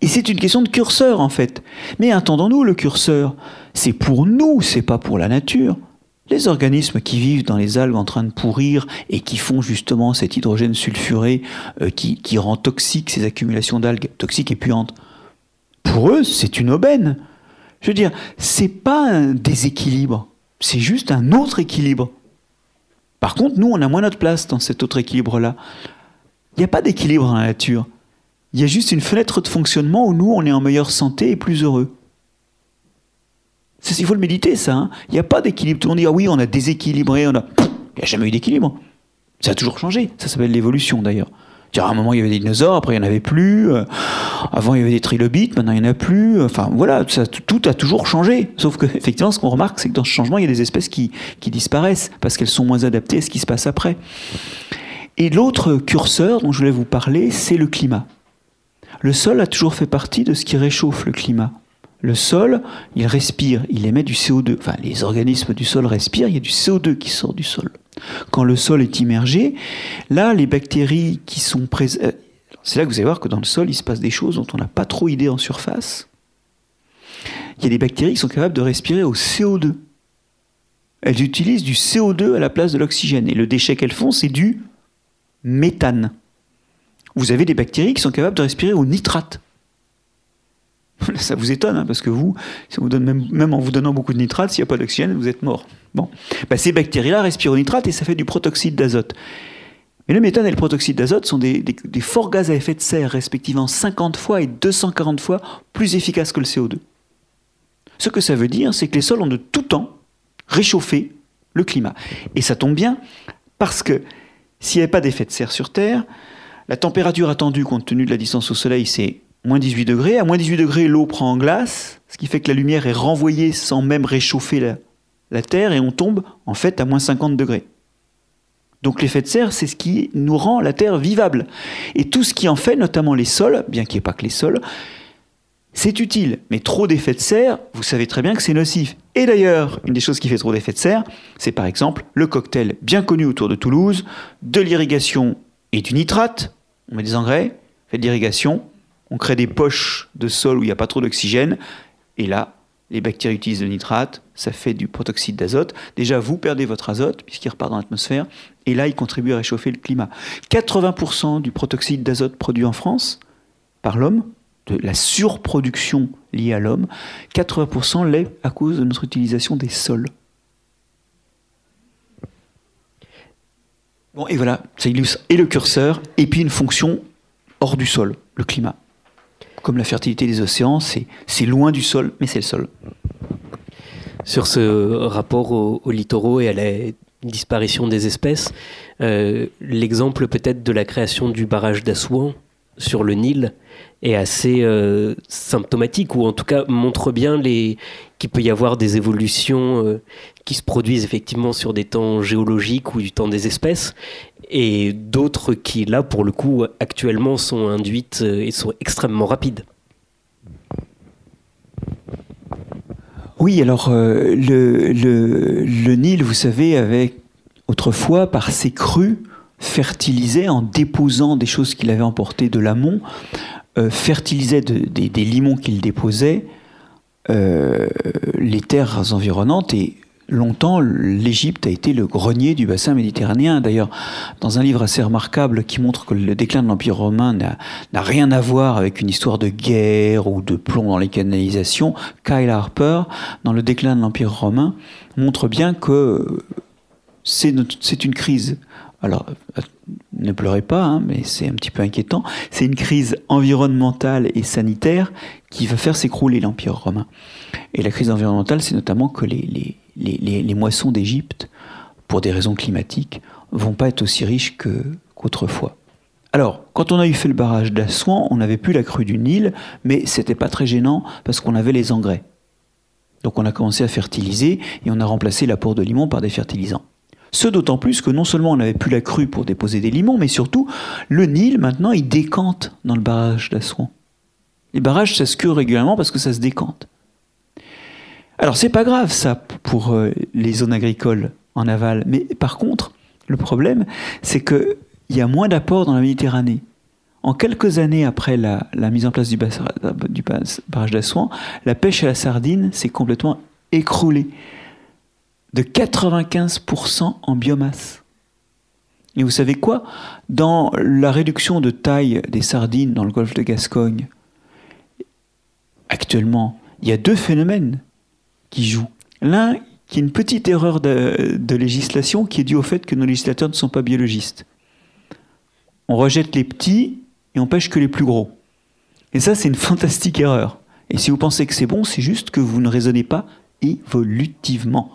Et c'est une question de curseur en fait. Mais attendons-nous le curseur C'est pour nous, c'est pas pour la nature. Les organismes qui vivent dans les algues en train de pourrir et qui font justement cet hydrogène sulfuré euh, qui, rend toxique ces accumulations d'algues, toxiques et puantes, pour eux, c'est une aubaine. Je veux dire, c'est pas un déséquilibre, c'est juste un autre équilibre. Par contre, nous, on a moins notre place dans cet autre équilibre-là. Il n'y a pas d'équilibre dans la nature. Il y a juste une fenêtre de fonctionnement où nous, on est en meilleure santé et plus heureux. Il faut le méditer, ça. Hein. Il n'y a pas d'équilibre. Tout le monde dit, ah oui, on a déséquilibré, on a... Il n'y a jamais eu d'équilibre. Ça a toujours changé. Ça s'appelle l'évolution, d'ailleurs. À un moment, il y avait des dinosaures, après, il n'y en avait plus. Euh, avant, il y avait des trilobites, maintenant, il n'y en a plus. Enfin, voilà, tout a toujours changé. Sauf que, effectivement, ce qu'on remarque, c'est que dans ce changement, il y a des espèces qui, qui disparaissent parce qu'elles sont moins adaptées à ce qui se passe après. Et l'autre curseur dont je voulais vous parler, c'est le climat. Le sol a toujours fait partie de ce qui réchauffe le climat. Le sol, il respire, il émet du CO2. Enfin, les organismes du sol respirent, il y a du CO2 qui sort du sol. Quand le sol est immergé, là, les bactéries qui sont présentes... Euh, c'est là que vous allez voir que dans le sol, il se passe des choses dont on n'a pas trop idée en surface. Il y a des bactéries qui sont capables de respirer au CO2. Elles utilisent du CO2 à la place de l'oxygène. Et le déchet qu'elles font, c'est du méthane vous avez des bactéries qui sont capables de respirer au nitrate. Ça vous étonne, hein, parce que vous, même, en vous donnant beaucoup de nitrate, s'il n'y a pas d'oxygène, vous êtes mort. Bon. Bah, ces bactéries-là respirent au nitrate et ça fait du protoxyde d'azote. Mais le méthane et le protoxyde d'azote sont des, des, forts gaz à effet de serre, respectivement 50 fois et 240 fois plus efficaces que le CO2. Ce que ça veut dire, c'est que les sols ont de tout temps réchauffé le climat. Et ça tombe bien, parce que s'il n'y avait pas d'effet de serre sur Terre, la température attendue compte tenu de la distance au Soleil, c'est moins 18 degrés. À moins 18 degrés, l'eau prend en glace, ce qui fait que la lumière est renvoyée sans même réchauffer la, Terre, et on tombe en fait à moins 50 degrés. Donc l'effet de serre, c'est ce qui nous rend la Terre vivable. Et tout ce qui en fait, notamment les sols, bien qu'il n'y ait pas que les sols, c'est utile. Mais trop d'effet de serre, vous savez très bien que c'est nocif. Et d'ailleurs, une des choses qui fait trop d'effet de serre, c'est par exemple le cocktail bien connu autour de Toulouse, de l'irrigation et du nitrate. On met des engrais, on fait de l'irrigation, on crée des poches de sol où il n'y a pas trop d'oxygène, et là, les bactéries utilisent le nitrate, ça fait du protoxyde d'azote. Déjà, vous perdez votre azote, puisqu'il repart dans l'atmosphère, et là, il contribue à réchauffer le climat. 80% du protoxyde d'azote produit en France par l'homme, de la surproduction liée à l'homme, 80% l'est à cause de notre utilisation des sols. Bon, et voilà, ça illustre et le curseur, et puis une fonction hors du sol, le climat comme la fertilité des océans, c'est loin du sol, mais c'est le sol. Sur ce rapport aux, littoraux et à la disparition des espèces, euh, l'exemple peut-être de la création du barrage d'Assouan sur le Nil est assez euh, symptomatique, ou en tout cas montre bien les... qu'il peut y avoir des évolutions euh, qui se produisent effectivement sur des temps géologiques ou du temps des espèces, et d'autres qui, là, pour le coup, actuellement sont induites euh, et sont extrêmement rapides. Oui, alors le, le, Nil, vous savez, avait autrefois, par ses crues, fertilisait en déposant des choses qu'il avait emportées de l'amont, euh, fertilisait des limons qu'il déposait euh, les terres environnantes et longtemps l'Égypte a été le grenier du bassin méditerranéen. D'ailleurs, dans un livre assez remarquable qui montre que le déclin de l'Empire romain n'a rien à voir avec une histoire de guerre ou de plomb dans les canalisations, Kyle Harper, dans le déclin de l'Empire romain, montre bien que c'est une crise alors ne pleurez pas, hein, mais c'est un petit peu inquiétant, c'est une crise environnementale et sanitaire qui va faire s'écrouler l'Empire romain. Et la crise environnementale, c'est notamment que les, moissons d'Égypte, pour des raisons climatiques, vont pas être aussi riches qu'autrefois. Alors, quand on a eu fait le barrage d'Assouan, on n'avait plus la crue du Nil, mais c'était pas très gênant parce qu'on avait les engrais. Donc on a commencé à fertiliser et on a remplacé l'apport de limon par des fertilisants. Ce d'autant plus que non seulement on n'avait plus la crue pour déposer des limons, mais surtout, le Nil, maintenant, il décante dans le barrage d'Assouan. Les barrages, ça se cure régulièrement parce que ça se décante. Alors, c'est pas grave, ça, pour euh, les zones agricoles en aval. Mais par contre, le problème, c'est qu'il y a moins d'apports dans la Méditerranée. En quelques années après la, mise en place du, du barrage d'Assouan, la pêche à la sardine s'est complètement écroulée de 95% en biomasse. Et vous savez quoi? Dans la réduction de taille des sardines dans le golfe de Gascogne, actuellement, il y a deux phénomènes qui jouent. L'un qui est une petite erreur de, législation qui est due au fait que nos législateurs ne sont pas biologistes. On rejette les petits et on pêche que les plus gros. Et ça, c'est une fantastique erreur. Et si vous pensez que c'est bon, c'est juste que vous ne raisonnez pas évolutivement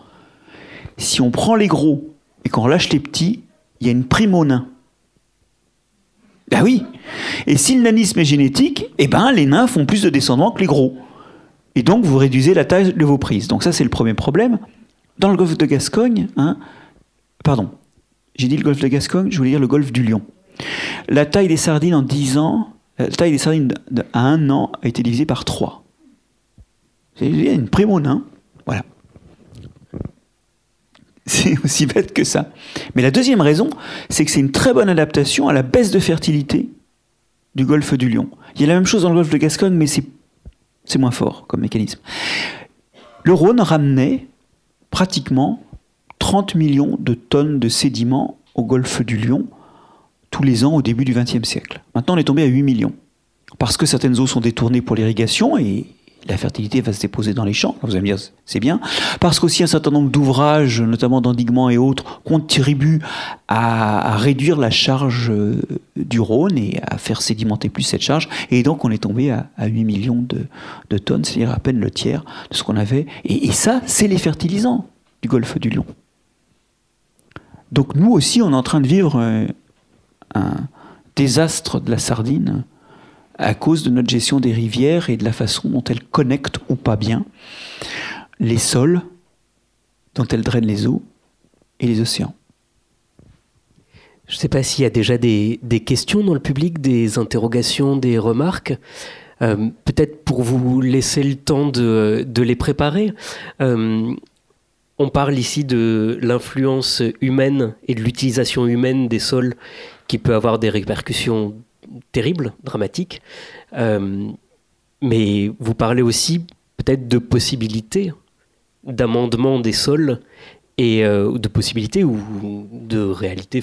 si on prend les gros et qu'on lâche les petits, il y a une prime au nain. Ben oui. Et si le nanisme est génétique, eh ben les nains font plus de descendants que les gros. Et donc vous réduisez la taille de vos prises. Donc ça c'est le premier problème. Dans le golfe de Gascogne, hein, pardon, j'ai dit le golfe de Gascogne, je voulais dire le golfe du Lion. La taille des sardines en 10 ans, la taille des sardines à un an a été divisée par 3. C'est une prime au nain. Voilà. C'est aussi bête que ça. Mais la deuxième raison, c'est que c'est une très bonne adaptation à la baisse de fertilité du golfe du Lion. Il y a la même chose dans le golfe de Gascogne, mais c'est moins fort comme mécanisme. Le Rhône ramenait pratiquement 30 millions de tonnes de sédiments au golfe du Lion tous les ans au début du XXe siècle. Maintenant, on est tombé à 8 millions. Parce que certaines eaux sont détournées pour l'irrigation et la fertilité va se déposer dans les champs. Vous allez me dire, c'est bien. Parce qu'aussi un certain nombre d'ouvrages, notamment d'endiguements et autres, contribuent à, réduire la charge euh, du Rhône et à faire sédimenter plus cette charge. Et donc, on est tombé à, 8 millions de, tonnes, c'est-à-dire à peine le tiers de ce qu'on avait. Et, et ça, c'est les fertilisants du golfe du Lion. Donc, nous aussi, on est en train de vivre euh, un désastre de la sardine à cause de notre gestion des rivières et de la façon dont elles connectent ou pas bien les sols, dont elles drainent les eaux et les océans. Je ne sais pas s'il y a déjà des, questions dans le public, des interrogations, des remarques. Euh, peut-être pour vous laisser le temps de, les préparer. Euh, on parle ici de l'influence humaine et de l'utilisation humaine des sols qui peut avoir des répercussions terrible, dramatique. Euh, mais vous parlez aussi peut-être de possibilités d'amendement des sols et euh, de possibilités ou de réalité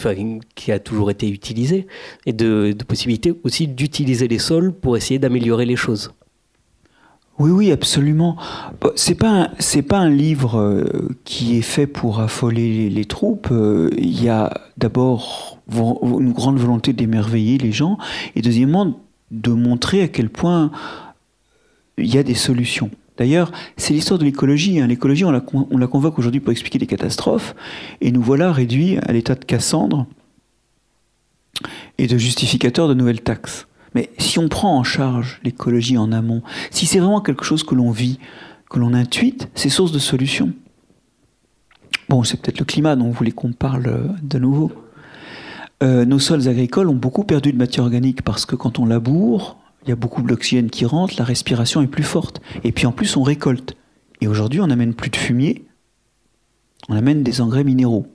qui a toujours été utilisée et de, de possibilités aussi d'utiliser les sols pour essayer d'améliorer les choses. Oui, oui, absolument. C'est pas pas un livre euh, qui est fait pour affoler les, troupes. Il y a d'abord une grande volonté d'émerveiller les gens, et deuxièmement, de montrer à quel point il y a des solutions. D'ailleurs, c'est l'histoire de l'écologie. Hein. L'écologie, on la, on la convoque aujourd'hui pour expliquer des catastrophes, et nous voilà réduits à l'état de Cassandre et de justificateur de nouvelles taxes. Mais si on prend en charge l'écologie en amont, si c'est vraiment quelque chose que l'on vit, que l'on intuite, c'est source de solutions. Bon, c'est peut-être le climat dont vous voulez qu'on parle euh, de nouveau. Euh, nos sols agricoles ont beaucoup perdu de matière organique parce que quand on laboure, il y a beaucoup d'oxygène qui rentre, la respiration est plus forte. Et puis en plus, on récolte. Et aujourd'hui, on n'amène plus de fumier, on amène des engrais minéraux.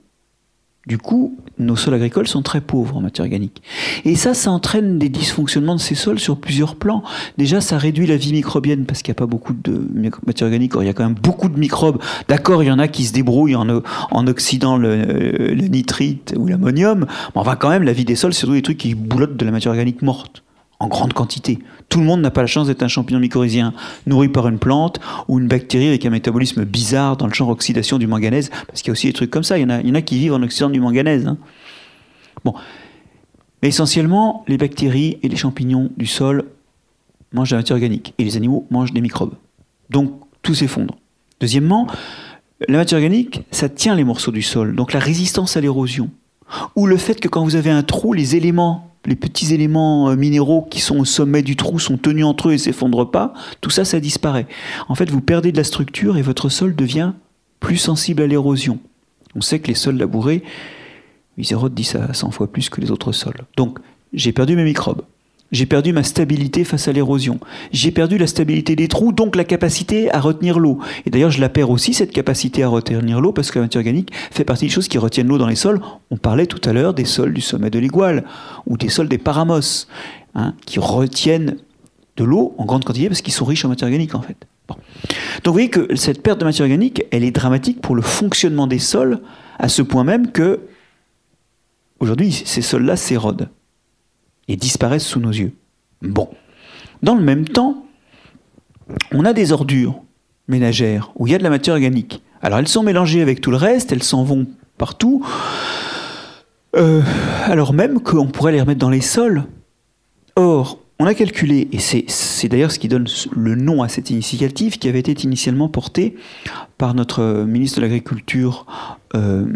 Du coup, nos sols agricoles sont très pauvres en matière organique. Et ça, ça entraîne des dysfonctionnements de ces sols sur plusieurs plans. Déjà, ça réduit la vie microbienne parce qu'il n'y a pas beaucoup de matière organique. il y a quand même beaucoup de microbes. D'accord, il y en a qui se débrouillent en, oxydant le, nitrite ou l'ammonium. Mais enfin, quand même, la vie des sols, c'est surtout des trucs qui boulottent de la matière organique morte en grande quantité. Tout le monde n'a pas la chance d'être un champignon mycorhizien nourri par une plante ou une bactérie avec un métabolisme bizarre dans le champ d'oxydation du manganèse, parce qu'il y a aussi des trucs comme ça. Il y en a, il y en a qui vivent en oxydant du manganèse. Hein. Bon. Mais essentiellement, les bactéries et les champignons du sol mangent de la matière organique et les animaux mangent des microbes. Donc tout s'effondre. Deuxièmement, la matière organique, ça tient les morceaux du sol, donc la résistance à l'érosion. Ou le fait que quand vous avez un trou, les éléments les petits éléments euh, minéraux qui sont au sommet du trou sont tenus entre eux et s'effondrent pas, tout ça, ça disparaît. En fait, vous perdez de la structure et votre sol devient plus sensible à l'érosion. On sait que les sols labourés, érodent 10 à 100 fois plus que les autres sols. Donc, j'ai perdu mes microbes. J'ai perdu ma stabilité face à l'érosion. J'ai perdu la stabilité des trous, donc la capacité à retenir l'eau. Et d'ailleurs, je la perds aussi, cette capacité à retenir l'eau, parce que la matière organique fait partie des choses qui retiennent l'eau dans les sols. On parlait tout à l'heure des sols du sommet de l'Igual, ou des sols des paramos, hein, qui retiennent de l'eau en grande quantité, parce qu'ils sont riches en matière organique, en fait. Donc vous voyez que cette perte de matière organique, elle est dramatique pour le fonctionnement des sols, à ce point même que, aujourd'hui, ces sols-là s'érodent et disparaissent sous nos yeux. Bon. Dans le même temps, on a des ordures ménagères où il y a de la matière organique. Alors elles sont mélangées avec tout le reste, elles s'en vont partout, euh, alors même qu'on pourrait les remettre dans les sols. Or, on a calculé, et c'est d'ailleurs ce qui donne le nom à cette initiative qui avait été initialement portée par notre ministre de l'Agriculture, euh,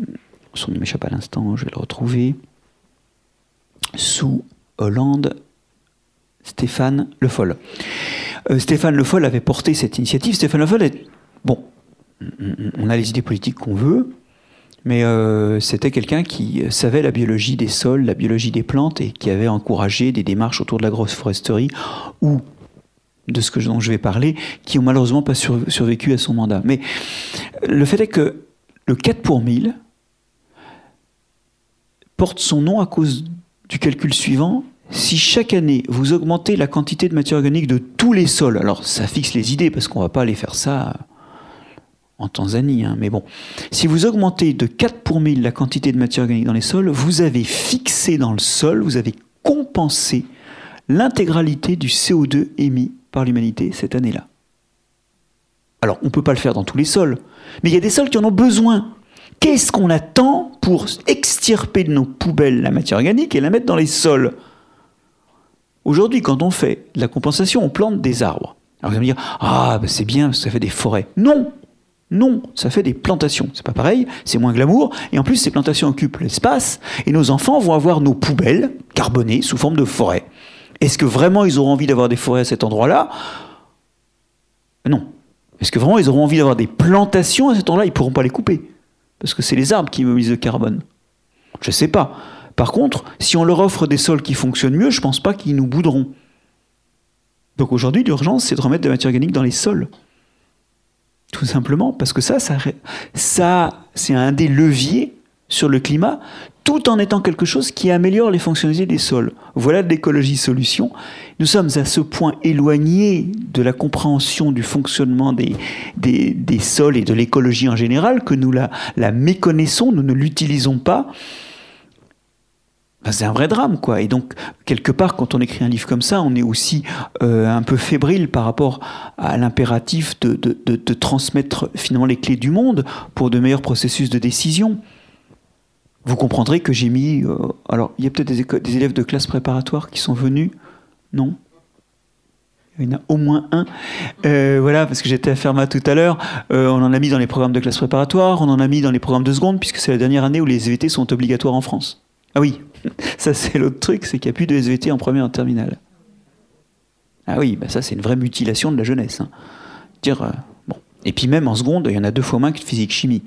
son nom m'échappe à l'instant, je vais le retrouver, sous Hollande, Stéphane Le Foll. Euh, Stéphane Le Foll avait porté cette initiative. Stéphane Le Foll est. Bon, on a les idées politiques qu'on veut, mais euh, c'était quelqu'un qui savait la biologie des sols, la biologie des plantes et qui avait encouragé des démarches autour de la grosse foresterie ou de ce dont je vais parler, qui ont malheureusement pas survécu à son mandat. Mais le fait est que le 4 pour 1000 porte son nom à cause du calcul suivant, si chaque année vous augmentez la quantité de matière organique de tous les sols, alors ça fixe les idées parce qu'on va pas aller faire ça en Tanzanie, hein, mais bon, si vous augmentez de 4 pour 1000 la quantité de matière organique dans les sols, vous avez fixé dans le sol, vous avez compensé l'intégralité du CO2 émis par l'humanité cette année-là. Alors, on ne peut pas le faire dans tous les sols, mais il y a des sols qui en ont besoin. Qu'est-ce qu'on attend pour extirper de nos poubelles la matière organique et la mettre dans les sols? Aujourd'hui, quand on fait de la compensation, on plante des arbres. Alors vous allez me dire, ah, bah, c'est bien, ça fait des forêts. Non Non, ça fait des plantations. C'est pas pareil, c'est moins glamour. Et en plus, ces plantations occupent l'espace. Et nos enfants vont avoir nos poubelles carbonées sous forme de forêt. Est-ce que vraiment ils auront envie d'avoir des forêts à cet endroit-là? Non. Est-ce que vraiment ils auront envie d'avoir des plantations à cet endroit-là? Ils ne pourront pas les couper. Parce que c'est les arbres qui mobilisent le carbone. Je ne sais pas. Par contre, si on leur offre des sols qui fonctionnent mieux, je ne pense pas qu'ils nous bouderont. Donc aujourd'hui, l'urgence, c'est de remettre de la matière organique dans les sols. Tout simplement, parce que ça, c'est un des leviers sur le climat, tout en étant quelque chose qui améliore les fonctionnalités des sols. Voilà de l'écologie solution. Nous sommes à ce point éloignés de la compréhension du fonctionnement des, des, sols et de l'écologie en général que nous la, la méconnaissons, nous ne l'utilisons pas. C'est un vrai drame, quoi. Et donc, quelque part, quand on écrit un livre comme ça, on est aussi euh, un peu fébrile par rapport à l'impératif de, transmettre finalement les clés du monde pour de meilleurs processus de décision vous comprendrez que j'ai mis. Euh, alors, il y a peut-être des, élèves de classe préparatoire qui sont venus. Non? Il y en a au moins un. Euh, voilà, parce que j'étais à Fermat tout à l'heure. On en a mis dans les programmes de classe préparatoire, on en a mis dans les programmes de seconde, puisque c'est la dernière année où les SVT sont obligatoires en France. Ah oui, ça c'est l'autre truc, c'est qu'il n'y a plus de SVT en première en terminale. Ah oui, bah ça c'est une vraie mutilation de la jeunesse. Hein. Bon. Et puis même en seconde, il y en a deux fois moins que de physique-chimie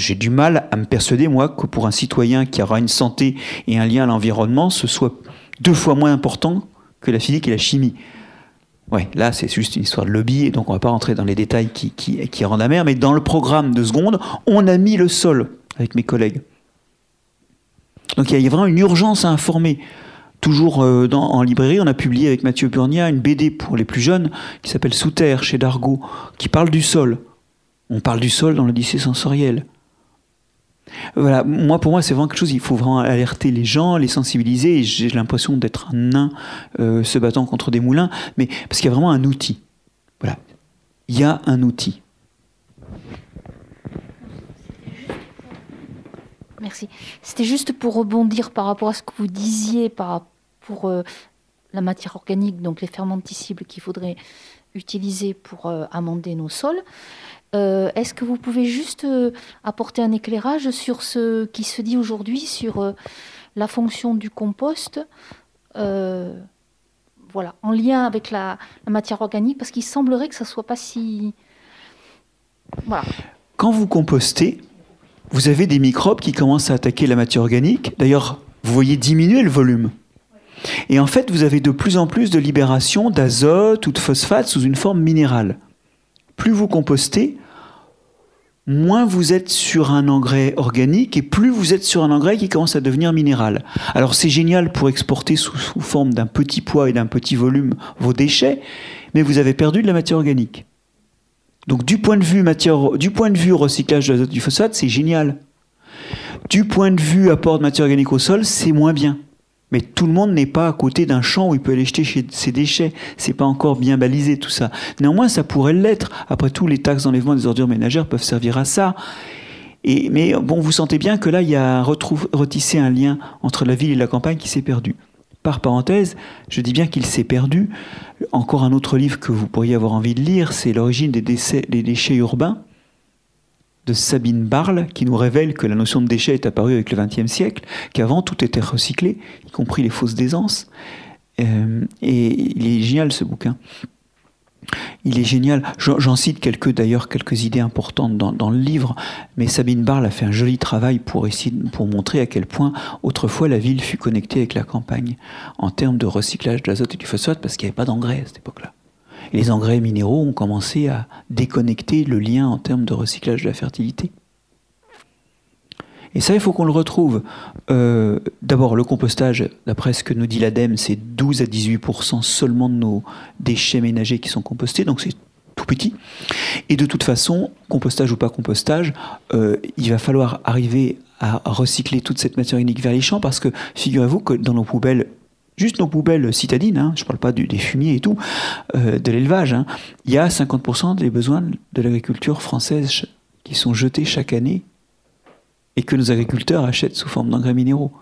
j'ai du mal à me persuader, moi, que pour un citoyen qui aura une santé et un lien à l'environnement, ce soit deux fois moins important que la physique et la chimie. Ouais, là, c'est juste une histoire de lobby, et donc on ne va pas rentrer dans les détails qui, qui, qui rendent mer. mais dans le programme de seconde, on a mis le sol avec mes collègues. Donc il y a vraiment une urgence à informer. Toujours euh, en librairie, on a publié avec Mathieu Burnia une BD pour les plus jeunes qui s'appelle Sous terre chez Dargaud, qui parle du sol. On parle du sol dans l'Odyssée sensorielle. Voilà, moi pour moi c'est vraiment quelque chose, il faut vraiment alerter les gens, les sensibiliser, j'ai l'impression d'être un nain euh, se battant contre des moulins, mais parce qu'il y a vraiment un outil. Voilà, il y a un outil. Merci. C'était juste pour rebondir par rapport à ce que vous disiez pour euh, la matière organique, donc les fermenticibles qu'il faudrait utiliser pour euh, amender nos sols. Euh, est-ce que vous pouvez juste apporter un éclairage sur ce qui se dit aujourd'hui sur la fonction du compost voilà, en lien avec la, matière organique, parce qu'il semblerait que ça soit pas si. Voilà. Quand vous compostez, vous avez des microbes qui commencent à attaquer la matière organique. D'ailleurs, vous voyez diminuer le volume. Et en fait, vous avez de plus en plus de libération d'azote ou de phosphate sous une forme minérale plus vous compostez, moins vous êtes sur un engrais organique et plus vous êtes sur un engrais qui commence à devenir minéral. Alors c'est génial pour exporter sous, forme d'un petit poids et d'un petit volume vos déchets, mais vous avez perdu de la matière organique. Donc du point de vue matière, du point de vue recyclage de l'azote du phosphate, c'est génial. Du point de vue apport de matière organique au sol, c'est moins bien. Mais tout le monde n'est pas à côté d'un champ où il peut aller jeter ses déchets. C'est pas encore bien balisé tout ça. Néanmoins, ça pourrait l'être. Après tout, les taxes d'enlèvement des ordures ménagères peuvent servir à ça. Et, mais bon, vous sentez bien que là, il y a retissé un lien entre la ville et la campagne qui s'est perdu. Par parenthèse, je dis bien qu'il s'est perdu. Encore un autre livre que vous pourriez avoir envie de lire, c'est L'origine des, déchets urbains de Sabine Barle qui nous révèle que la notion de déchet est apparue avec le XXe siècle, qu'avant tout était recyclé, y compris les fausses d'aisance. Euh, et il est génial ce bouquin. Il est génial. J'en cite quelques d'ailleurs quelques idées importantes dans, le livre, mais Sabine Barle a fait un joli travail pour montrer à quel point autrefois la ville fut connectée avec la campagne en termes de recyclage de l'azote et du phosphate parce qu'il n'y avait pas d'engrais à cette époque-là les engrais minéraux ont commencé à déconnecter le lien en termes de recyclage de la fertilité. Et ça, il faut qu'on le retrouve. Euh, d'abord, le compostage, d'après ce que nous dit l'ADEME, c'est 12 à 18% seulement de nos déchets ménagers qui sont compostés, donc c'est tout petit. Et de toute façon, compostage ou pas compostage, euh, il va falloir arriver à recycler toute cette matière unique vers les champs parce que figurez-vous que dans nos poubelles juste nos poubelles citadines, hein, je ne parle pas des fumiers et tout, euh, de l'élevage, hein, il y a 50% des besoins de l'agriculture française qui sont jetés chaque année et que nos agriculteurs achètent sous forme d'engrais minéraux.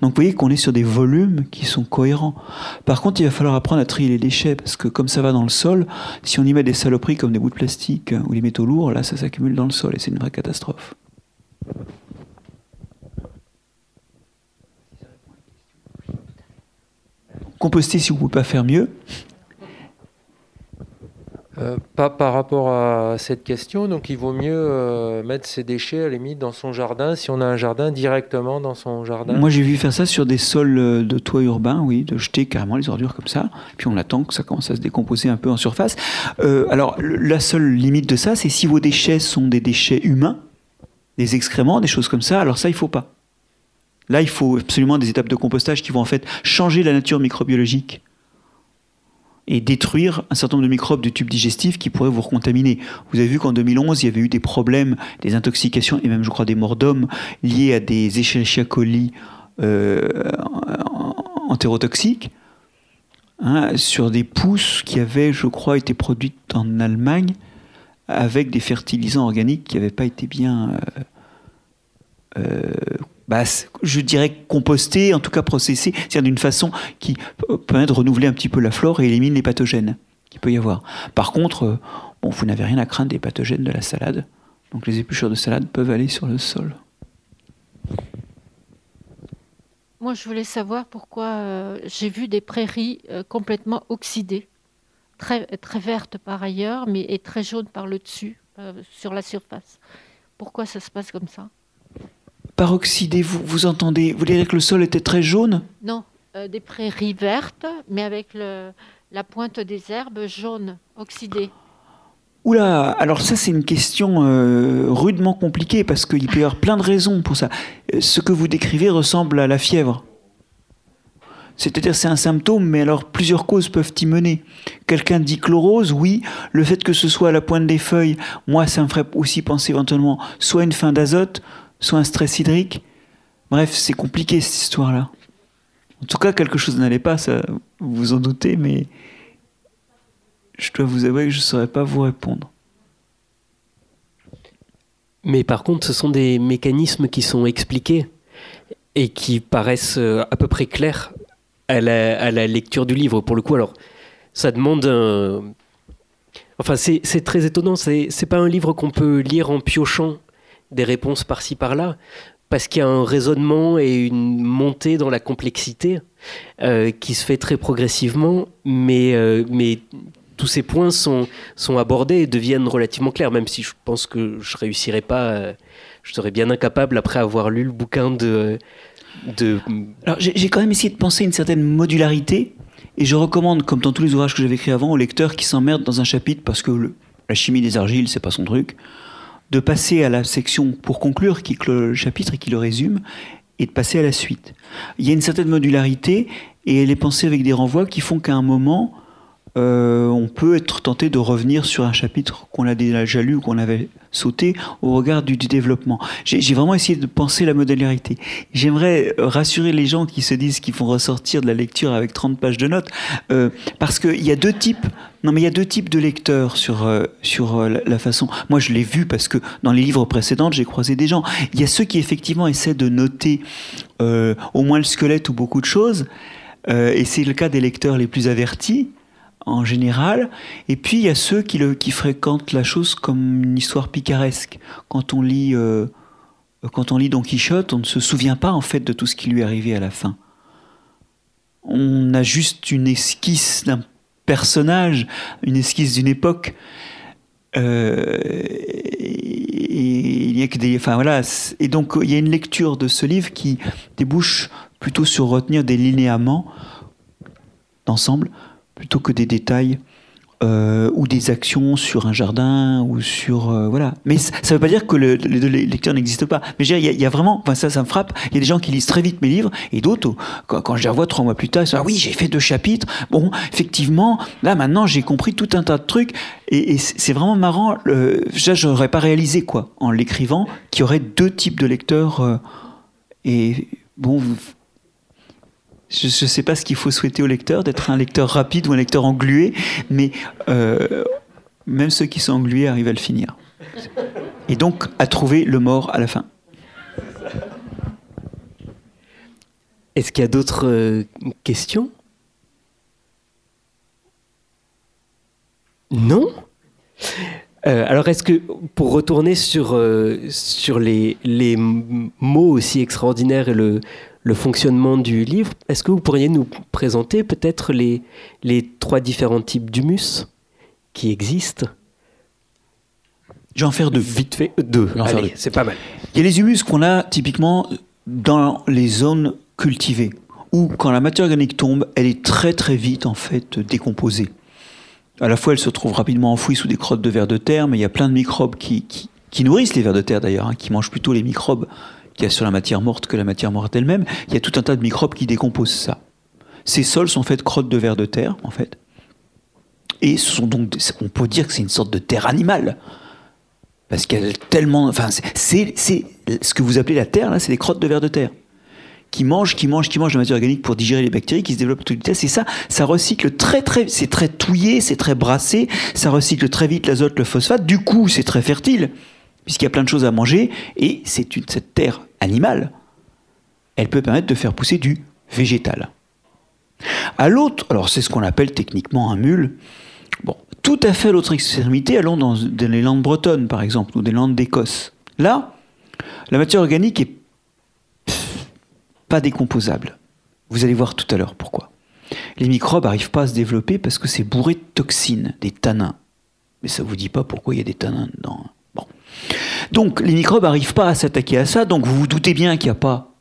Donc vous voyez qu'on est sur des volumes qui sont cohérents. Par contre, il va falloir apprendre à trier les déchets, parce que comme ça va dans le sol, si on y met des saloperies comme des bouts de plastique ou des métaux lourds, là, ça s'accumule dans le sol et c'est une vraie catastrophe. Composter si vous ne pouvez pas faire mieux. Euh, pas par rapport à cette question, donc il vaut mieux euh, mettre ses déchets à la limite dans son jardin, si on a un jardin directement dans son jardin. Moi j'ai vu faire ça sur des sols euh, de toit urbain, oui, de jeter carrément les ordures comme ça, puis on attend que ça commence à se décomposer un peu en surface. alors la seule limite de ça, c'est si vos déchets sont des déchets humains, des excréments, des choses comme ça, alors ça il faut pas. Là il faut absolument des étapes de compostage qui vont en fait changer la nature microbiologique et détruire un certain nombre de microbes du tube digestif qui pourraient vous recontaminer. Vous avez vu qu'en 2011, il y avait eu des problèmes, des intoxications et même, je crois, des morts d'hommes liés à des Escherichia coli euh, entérotoxiques hein, sur des pousses qui avaient, je crois, été produites en Allemagne avec des fertilisants organiques qui n'avaient pas été bien euh, euh, bah, je dirais composter, en tout cas processer, c'est-à-dire d'une façon qui permet de renouveler un petit peu la flore et élimine les pathogènes qu'il peut y avoir. Par contre, euh, vous n'avez rien à craindre des pathogènes de la salade, donc les épluchures de salade peuvent aller sur le sol. Moi, je voulais savoir pourquoi euh, j'ai vu des prairies euh, complètement oxydées, très, vertes par ailleurs, mais très jaunes par le dessus, sur la surface. Pourquoi ça se passe comme ça? Par oxydé, vous, vous entendez Vous voulez dire que le sol était très jaune Non, euh, des prairies vertes, mais avec le, la pointe des herbes jaunes, oxydées. Oula, alors ça c'est une question euh, rudement compliquée parce qu'il peut y avoir plein de raisons pour ça. Euh, ce que vous décrivez ressemble à la fièvre. C'est-à-dire c'est un symptôme, mais alors plusieurs causes peuvent y mener. Quelqu'un dit chlorose, oui. Le fait que ce soit à la pointe des feuilles, moi ça me ferait aussi penser éventuellement soit une fin d'azote, soit un stress hydrique. Bref, c'est compliqué cette histoire-là. En tout cas, quelque chose n'allait pas, ça, vous vous en doutez, mais je dois vous avouer que je ne saurais pas vous répondre. Mais par contre, ce sont des mécanismes qui sont expliqués et qui paraissent euh, à peu près clairs à la, lecture du livre. Pour le coup, alors, ça demande un... Enfin, c'est très étonnant. C'est pas un livre qu'on peut lire en piochant des réponses par-ci par-là, parce qu'il y a un raisonnement et une montée dans la complexité euh, qui se fait très progressivement, mais, euh, mais tous ces points sont, sont abordés et deviennent relativement clairs, même si je pense que je réussirais pas, euh, je serais bien incapable après avoir lu le bouquin de... de... Alors j'ai quand même essayé de penser une certaine modularité, et je recommande, comme dans tous les ouvrages que j'avais écrits avant, aux lecteurs qui s'emmerdent dans un chapitre parce que la chimie des argiles, c'est pas son truc, de passer à la section pour conclure qui clôt le chapitre et qui le résume, et de passer à la suite. Il y a une certaine modularité et elle est pensée avec des renvois qui font qu'à un moment, euh, on peut être tenté de revenir sur un chapitre qu'on a déjà lu, qu'on avait sauté au regard du, développement. J'ai vraiment essayé de penser la modularité. J'aimerais rassurer les gens qui se disent qu'ils vont ressortir de la lecture avec 30 pages de notes, euh, parce qu'il y a deux types. Non, mais il y a deux types de lecteurs sur, euh, sur la, façon. Moi, je l'ai vu parce que dans les livres précédents, j'ai croisé des gens. Il y a ceux qui effectivement essaient de noter au moins le squelette ou beaucoup de choses. et c'est le cas des lecteurs les plus avertis en général. Et puis il y a ceux qui, fréquentent la chose comme une histoire picaresque. Quand on lit, euh, quand on lit Don Quichotte, on ne se souvient pas en fait de tout ce qui lui est arrivé à la fin. On a juste une esquisse d'un personnage, une esquisse d'une époque. Euh, et, il y a que des, enfin voilà, et donc il y a une lecture de ce livre qui débouche plutôt sur retenir des linéaments d'ensemble plutôt que des détails euh, ou des actions sur un jardin ou sur euh, voilà. Mais ça ne veut pas dire que le, les lecteurs n'existent pas. Mais il y, a vraiment, ça, ça me frappe. Il y a des gens qui lisent très vite mes livres et d'autres, quand, je les revois trois mois plus tard, ils disent ah oui j'ai fait deux chapitres. Bon, effectivement, là maintenant j'ai compris tout un tas de trucs et, c'est vraiment marrant. Euh, ça j'aurais pas réalisé quoi en l'écrivant qu'il y aurait deux types de lecteurs euh, et bon Je ne sais pas ce qu'il faut souhaiter au lecteur, d'être un lecteur rapide ou un lecteur englué, mais euh, même ceux qui sont englués arrivent à le finir. Et donc à trouver le mort à la fin. Est-ce qu'il y a d'autres euh, questions? Non? Euh, alors, est-ce que, pour retourner sur, sur les, les, mots aussi extraordinaires et le, le fonctionnement du livre, est-ce que vous pourriez nous présenter peut-être les, les trois différents types d'humus qui existent? Je vais en faire deux. Vite fait, deux. Allez, c'est pas mal. Il y a les humus qu'on a typiquement dans les zones cultivées, où quand la matière organique tombe, elle est très très vite en fait décomposée à la fois elle se trouve rapidement enfouie sous des crottes de vers de terre, mais il y a plein de microbes qui, qui, nourrissent les vers de terre d'ailleurs, hein, qui mangent plutôt les microbes qu'il y a sur la matière morte que la matière morte elle-même. Il y a tout un tas de microbes qui décomposent ça. Ces sols sont faits de crottes de vers de terre, en fait. Et ce sont donc, on peut dire que c'est une sorte de terre animale. Parce a tellement. Enfin, c'est ce que vous appelez la terre, là, c'est des crottes de vers de terre qui mange, qui mange, qui mange la matière organique pour digérer les bactéries, qui se développent à toute vitesse. Et ça, ça recycle très, très, c'est très touillé, c'est très brassé, ça recycle très vite l'azote, le phosphate. Du coup, c'est très fertile, puisqu'il y a plein de choses à manger. Et c'est une, cette terre animale, elle peut permettre de faire pousser du végétal. À l'autre, alors c'est ce qu'on appelle techniquement un mule. Tout à fait à l'autre extrémité, allons dans, les landes bretonnes, par exemple, ou des landes d'Écosse. Là, la matière organique est pas décomposable. Vous allez voir tout à l'heure pourquoi. Les microbes n'arrivent pas à se développer parce que c'est bourré de toxines, des tanins. Mais ça ne vous dit pas pourquoi il y a des tanins dedans. Donc les microbes n'arrivent pas à s'attaquer à ça, donc vous vous doutez bien qu'il n'y a pas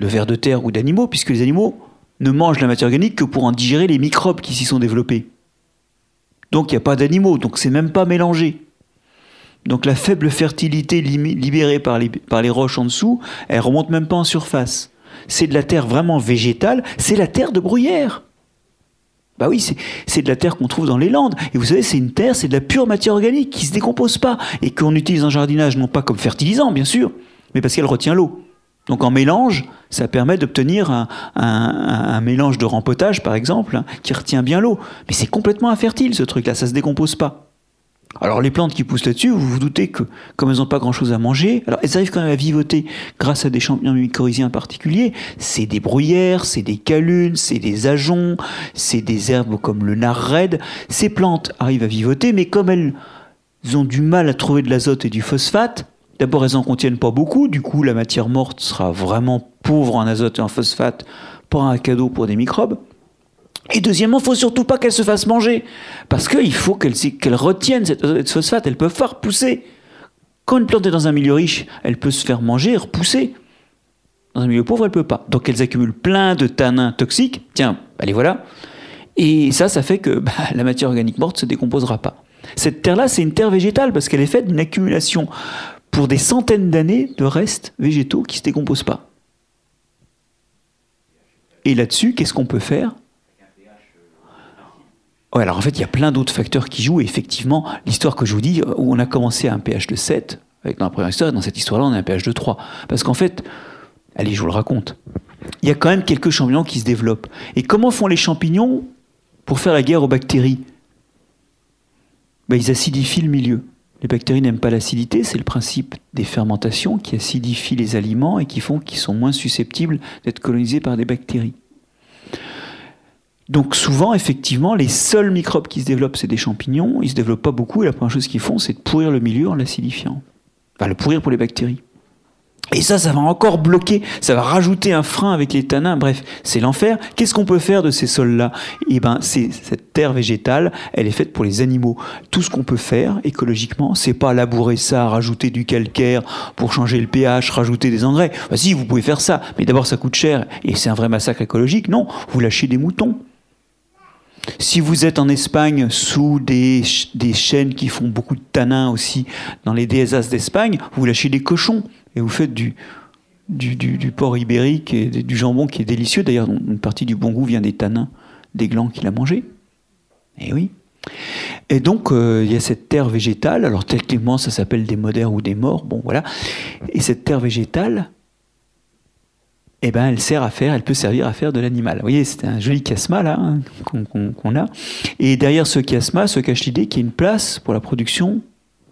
de vers de terre ou d'animaux, puisque les animaux ne mangent la matière organique que pour en digérer les microbes qui s'y sont développés. Donc il n'y a pas d'animaux, donc c'est même pas mélangé. Donc la faible fertilité libérée par les, par les roches en dessous, elle remonte même pas en surface c'est de la terre vraiment végétale, c'est la terre de bruyère. Bah oui, c'est de la terre qu'on trouve dans les Landes. Et vous savez, c'est une terre, c'est de la pure matière organique qui ne se décompose pas et qu'on utilise en jardinage non pas comme fertilisant, bien sûr, mais parce qu'elle retient l'eau. Donc en mélange, ça permet d'obtenir un, mélange de rempotage, par exemple, hein, qui retient bien l'eau. Mais c'est complètement infertile, ce truc-là, ça ne se décompose pas. Alors les plantes qui poussent là-dessus, vous vous doutez que comme elles n'ont pas grand-chose à manger, alors elles arrivent quand même à vivoter grâce à des champignons mycorhiziens particuliers. C'est des bruyères, c'est des calunes, c'est des ajoncs, c'est des herbes comme le nard raide. Ces plantes arrivent à vivoter, mais comme elles ont du mal à trouver de l'azote et du phosphate, d'abord elles en contiennent pas beaucoup, du coup la matière morte sera vraiment pauvre en azote et en phosphate, pas un cadeau pour des microbes. Et deuxièmement, il faut surtout pas qu'elle se fasse manger. Parce qu'il faut qu'elle qu'elle retienne cette phosphate. Elle peut faire pousser. Quand une plante est dans un milieu riche, elle peut se faire manger repousser. Dans un milieu pauvre, elle peut pas. Donc elles accumulent plein de tanins toxiques. Tiens, allez voilà. Et ça, ça fait que bah, la matière organique morte se décomposera pas. Cette terre-là, c'est une terre végétale parce qu'elle est faite d'une accumulation pour des centaines d'années de restes végétaux qui ne se décomposent pas. Et là-dessus, qu'est-ce qu'on peut faire? Alors en fait, il y a plein d'autres facteurs qui jouent. Effectivement, l'histoire que je vous dis, où on a commencé à un pH de 7, avec dans la première histoire, dans cette histoire-là, on a un pH de 3. Parce qu'en fait, allez, je vous le raconte, il y a quand même quelques champignons qui se développent. Et comment font les champignons pour faire la guerre aux bactéries? Ben, Ils acidifient le milieu. Les bactéries n'aiment pas l'acidité, c'est le principe des fermentations qui acidifient les aliments et qui font qu'ils sont moins susceptibles d'être colonisés par des bactéries. Donc souvent, effectivement, les seuls microbes qui se développent, c'est des champignons. Ils se développent pas beaucoup et la première chose qu'ils font, c'est de pourrir le milieu en l'acidifiant. Enfin, le pourrir pour les bactéries. Et ça, ça va encore bloquer, ça va rajouter un frein avec les tanins. Bref, c'est l'enfer. Qu'est-ce qu'on peut faire de ces sols-là? Eh ben, c'est cette terre végétale, elle est faite pour les animaux. Tout ce qu'on peut faire écologiquement, c'est pas labourer ça, rajouter du calcaire pour changer le pH, rajouter des engrais. Bah, si, vous pouvez faire ça, mais d'abord ça coûte cher et c'est un vrai massacre écologique. Non, vous lâchez des moutons. Si vous êtes en Espagne sous des, des chaînes qui font beaucoup de tanins aussi dans les DSAs d'Espagne, vous lâchez des cochons et vous faites du, du, porc ibérique et du jambon qui est délicieux. D'ailleurs, une partie du bon goût vient des tanins des glands qu'il a mangés. Et eh oui. Et donc, euh, il y a cette terre végétale. Alors, techniquement, ça s'appelle des modères ou des morts. Bon, voilà. Et cette terre végétale, eh ben, elle sert à faire, elle peut servir à faire de l'animal. Vous voyez, c'est un joli chiasma là hein, qu'on a. Et derrière ce chiasma se cache l'idée qu'il y a une place pour la production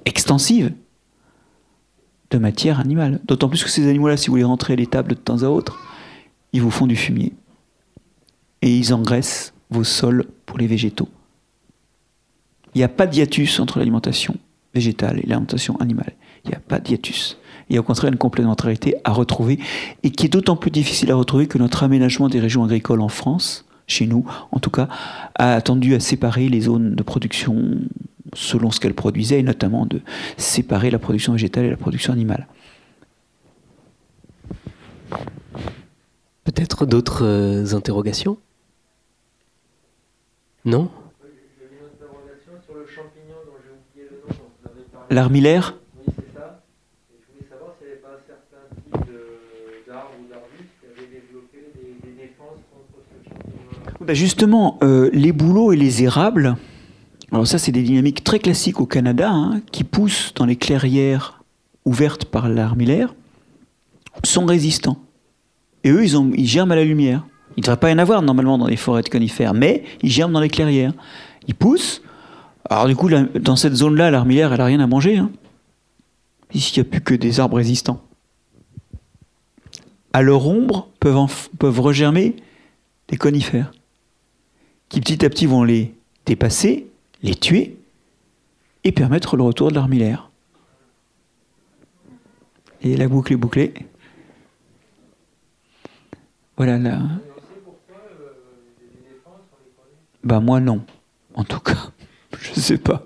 extensive de matière animale. D'autant plus que ces animaux-là, si vous les rentrez à l'étable de temps à autre, ils vous font du fumier. Et ils engraissent vos sols pour les végétaux. Il n'y a pas de hiatus entre l'alimentation végétale et l'alimentation animale. Il n'y a pas de hiatus. Il y a au contraire une complémentarité à retrouver et qui est d'autant plus difficile à retrouver que notre aménagement des régions agricoles en France, chez nous en tout cas, a tendu à séparer les zones de production selon ce qu'elles produisaient et notamment de séparer la production végétale et la production animale. Peut-être d'autres euh, interrogations? Non? L'armillaire Ben justement, euh, les bouleaux et les érables, alors ça c'est des dynamiques très classiques au Canada, hein, qui poussent dans les clairières ouvertes par l'armillaire, sont résistants. Et eux, ils, ont, ils germent à la lumière. Il ne devrait pas y en avoir normalement dans les forêts de conifères, mais ils germent dans les clairières. Ils poussent. Alors du coup, dans cette zone-là, l'armillaire, elle n'a rien à manger. Ici, il n'y a plus que des arbres résistants. À leur ombre peuvent regermer des conifères qui petit à petit vont les dépasser, les tuer et permettre le retour de l'armillaire. Et la boucle est bouclée. Voilà là. Bah moi non, en tout cas. Je sais pas.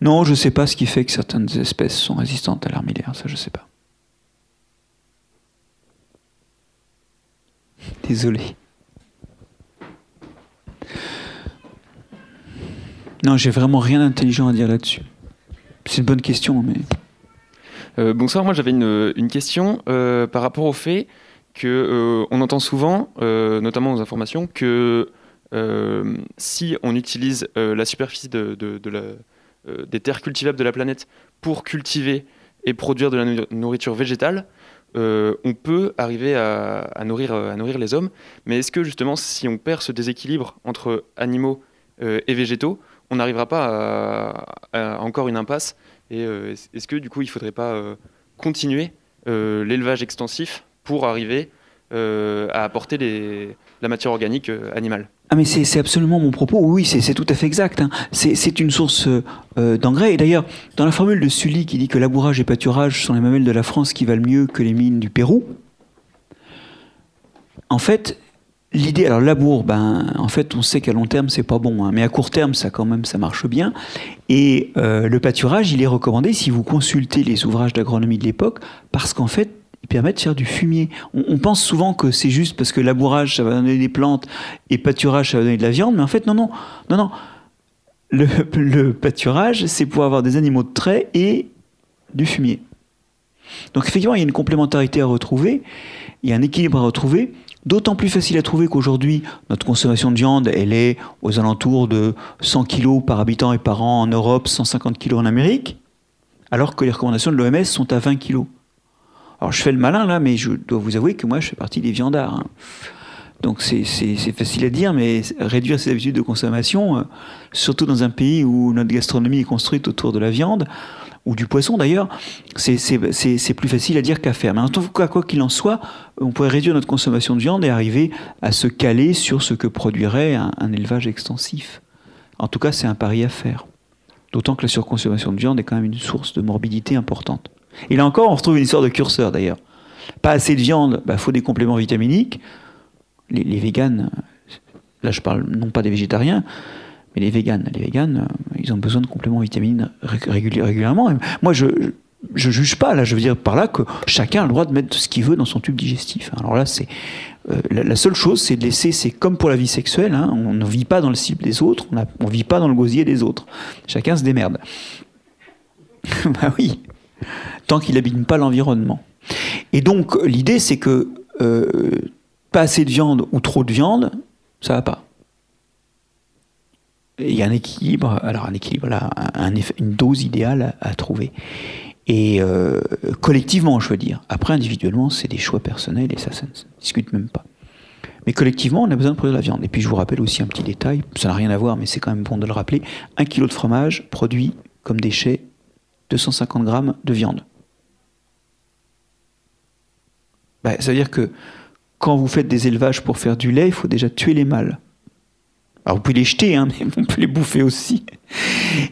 Non, je sais pas ce qui fait que certaines espèces sont résistantes à l'armillaire, ça je sais pas. Désolé. Non, j'ai vraiment rien d'intelligent à dire là-dessus. C'est une bonne question, mais. Euh, bonsoir, moi j'avais une, question euh, par rapport au fait que euh, on entend souvent, notamment aux informations, que si on utilise la superficie de, des terres cultivables de la planète pour cultiver et produire de la nourriture végétale, on peut arriver à, nourrir, à nourrir les hommes. Mais est-ce que justement, si on perd ce déséquilibre entre animaux et végétaux, on n'arrivera pas à, encore une impasse. Et euh, est-ce que du coup, il ne faudrait pas euh, continuer euh, l'élevage extensif pour arriver à apporter la matière organique animale? Ah mais c'est absolument mon propos, oui, c'est tout à fait exact. Hein. C'est une source d'engrais. Et d'ailleurs, dans la formule de Sully qui dit que labourage et pâturage sont les mamelles de la France qui valent mieux que les mines du Pérou, en fait, L'idée, alors labour, ben, en fait, on sait qu'à long terme, c'est pas bon, hein, mais à court terme, ça quand même, ça marche bien. Et euh, le pâturage, il est recommandé si vous consultez les ouvrages d'agronomie de l'époque, parce qu'en fait, il permet de faire du fumier. On, pense souvent que c'est juste parce que labourage, ça va donner des plantes, et pâturage, ça va donner de la viande, mais en fait, non, non, non, non. Le, le pâturage, c'est pour avoir des animaux de trait et du fumier. Donc effectivement, il y a une complémentarité à retrouver, il y a un équilibre à retrouver. D'autant plus facile à trouver qu'aujourd'hui, notre consommation de viande, elle est aux alentours de 100 kg par habitant et par an en Europe, 150 kg en Amérique, alors que les recommandations de l'OMS sont à 20 kg. Alors je fais le malin là, mais je dois vous avouer que moi je fais partie des viandards. Hein. Donc c'est facile à dire, mais réduire ses habitudes de consommation, euh, surtout dans un pays où notre gastronomie est construite autour de la viande, ou du poisson d'ailleurs, c'est plus facile à dire qu'à faire. Mais en tout cas, quoi qu'il en soit, on pourrait réduire notre consommation de viande et arriver à se caler sur ce que produirait un, élevage extensif. En tout cas, c'est un pari à faire. D'autant que la surconsommation de viande est quand même une source de morbidité importante. Et là encore, on retrouve une histoire de curseur d'ailleurs. Pas assez de viande, il bah, faut des compléments vitaminiques. Les, les véganes, là je parle non pas des végétariens, mais les véganes, les véganes, euh, ils ont besoin de compléments vitamines régulièrement. moi, je ne juge pas, là, je veux dire par là que chacun a le droit de mettre ce qu'il veut dans son tube digestif. Alors là, c'est euh, la, seule chose, c'est de laisser, c'est comme pour la vie sexuelle, hein, on ne vit pas dans le cible des autres, on ne vit pas dans le gosier des autres. Chacun se démerde. bah oui, tant qu'il n'abîme pas l'environnement. Et donc, l'idée, c'est que euh, pas assez de viande ou trop de viande, ça va pas il y a un équilibre, alors un équilibre là, une dose idéale à, trouver. Et euh, collectivement, je veux dire. Après, individuellement, c'est des choix personnels et ça, ça ne se discute même pas. Mais collectivement, on a besoin de produire de la viande. Et puis, je vous rappelle aussi un petit détail, ça n'a rien à voir, mais c'est quand même bon de le rappeler. Un kilo de fromage produit comme déchet 250 grammes de viande. Bah, ça veut dire que quand vous faites des élevages pour faire du lait, il faut déjà tuer les mâles. Alors vous pouvez les jeter, hein, mais on peut les bouffer aussi.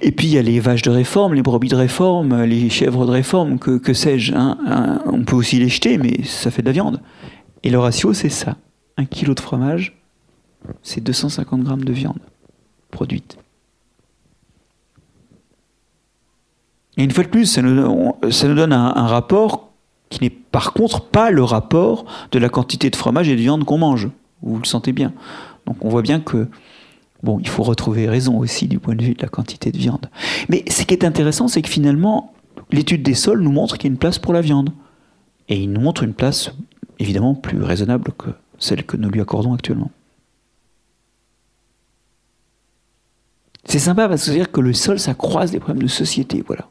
Et puis il y a les vaches de réforme, les brebis de réforme, les chèvres de réforme, que, sais-je. Hein, hein, on peut aussi les jeter, mais ça fait de la viande. Et le ratio, c'est ça. Un kilo de fromage, c'est 250 grammes de viande produite. Et une fois de plus, ça nous, donne un, un rapport qui n'est par contre pas le rapport de la quantité de fromage et de viande qu'on mange. Vous le sentez bien. Donc on voit bien que Bon, il faut retrouver raison aussi du point de vue de la quantité de viande. Mais ce qui est intéressant, c'est que finalement, l'étude des sols nous montre qu'il y a une place pour la viande. Et il nous montre une place évidemment plus raisonnable que celle que nous lui accordons actuellement. C'est sympa parce que dire que le sol, ça croise les problèmes de société, voilà.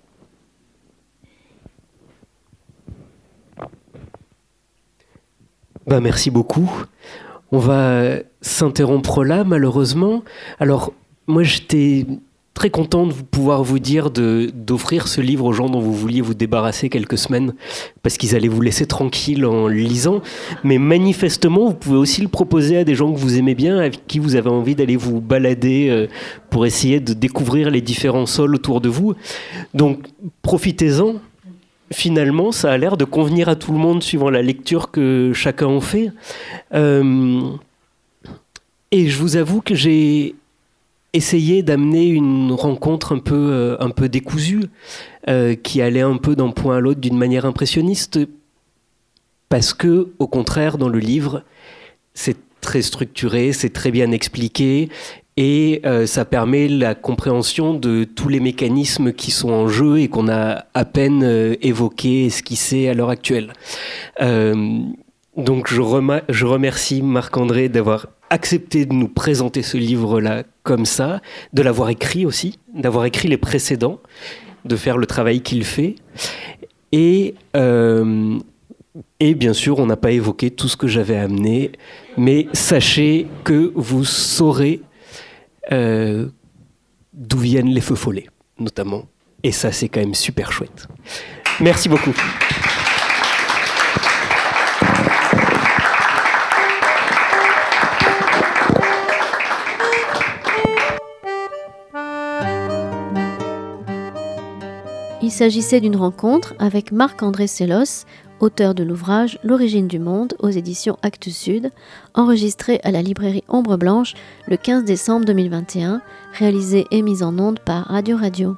Ben, merci beaucoup. On va s'interrompre là, malheureusement. Alors, moi, j'étais très content de pouvoir vous dire d'offrir ce livre aux gens dont vous vouliez vous débarrasser quelques semaines, parce qu'ils allaient vous laisser tranquille en lisant. Mais manifestement, vous pouvez aussi le proposer à des gens que vous aimez bien, avec qui vous avez envie d'aller vous balader euh, pour essayer de découvrir les différents sols autour de vous. Donc, profitez-en finalement, ça a l'air de convenir à tout le monde suivant la lecture que chacun en fait. Euh, et je vous avoue que j'ai essayé d'amener une rencontre un peu, euh, un peu décousue, euh, qui allait un peu d'un point à l'autre d'une manière impressionniste, parce que, au contraire, dans le livre, c'est très structuré, c'est très bien expliqué, et euh, ça permet la compréhension de tous les mécanismes qui sont en jeu et qu'on a à peine euh, évoqués, esquissés à l'heure actuelle. Donc je, je remercie Marc-André d'avoir accepté de nous présenter ce livre-là comme ça, de l'avoir écrit aussi, d'avoir écrit les précédents, de faire le travail qu'il fait. Et, et bien sûr, on n'a pas évoqué tout ce que j'avais amené, mais sachez que vous saurez euh, d'où viennent les feux follets, notamment. Et ça, c'est quand même super chouette. Merci beaucoup. Il s'agissait d'une rencontre avec Marc-André Sellos, auteur de l'ouvrage L'origine du monde aux éditions Actes Sud, enregistré à la librairie Ombre Blanche le 15 décembre 2021, réalisé et mis en onde par Radio Radio.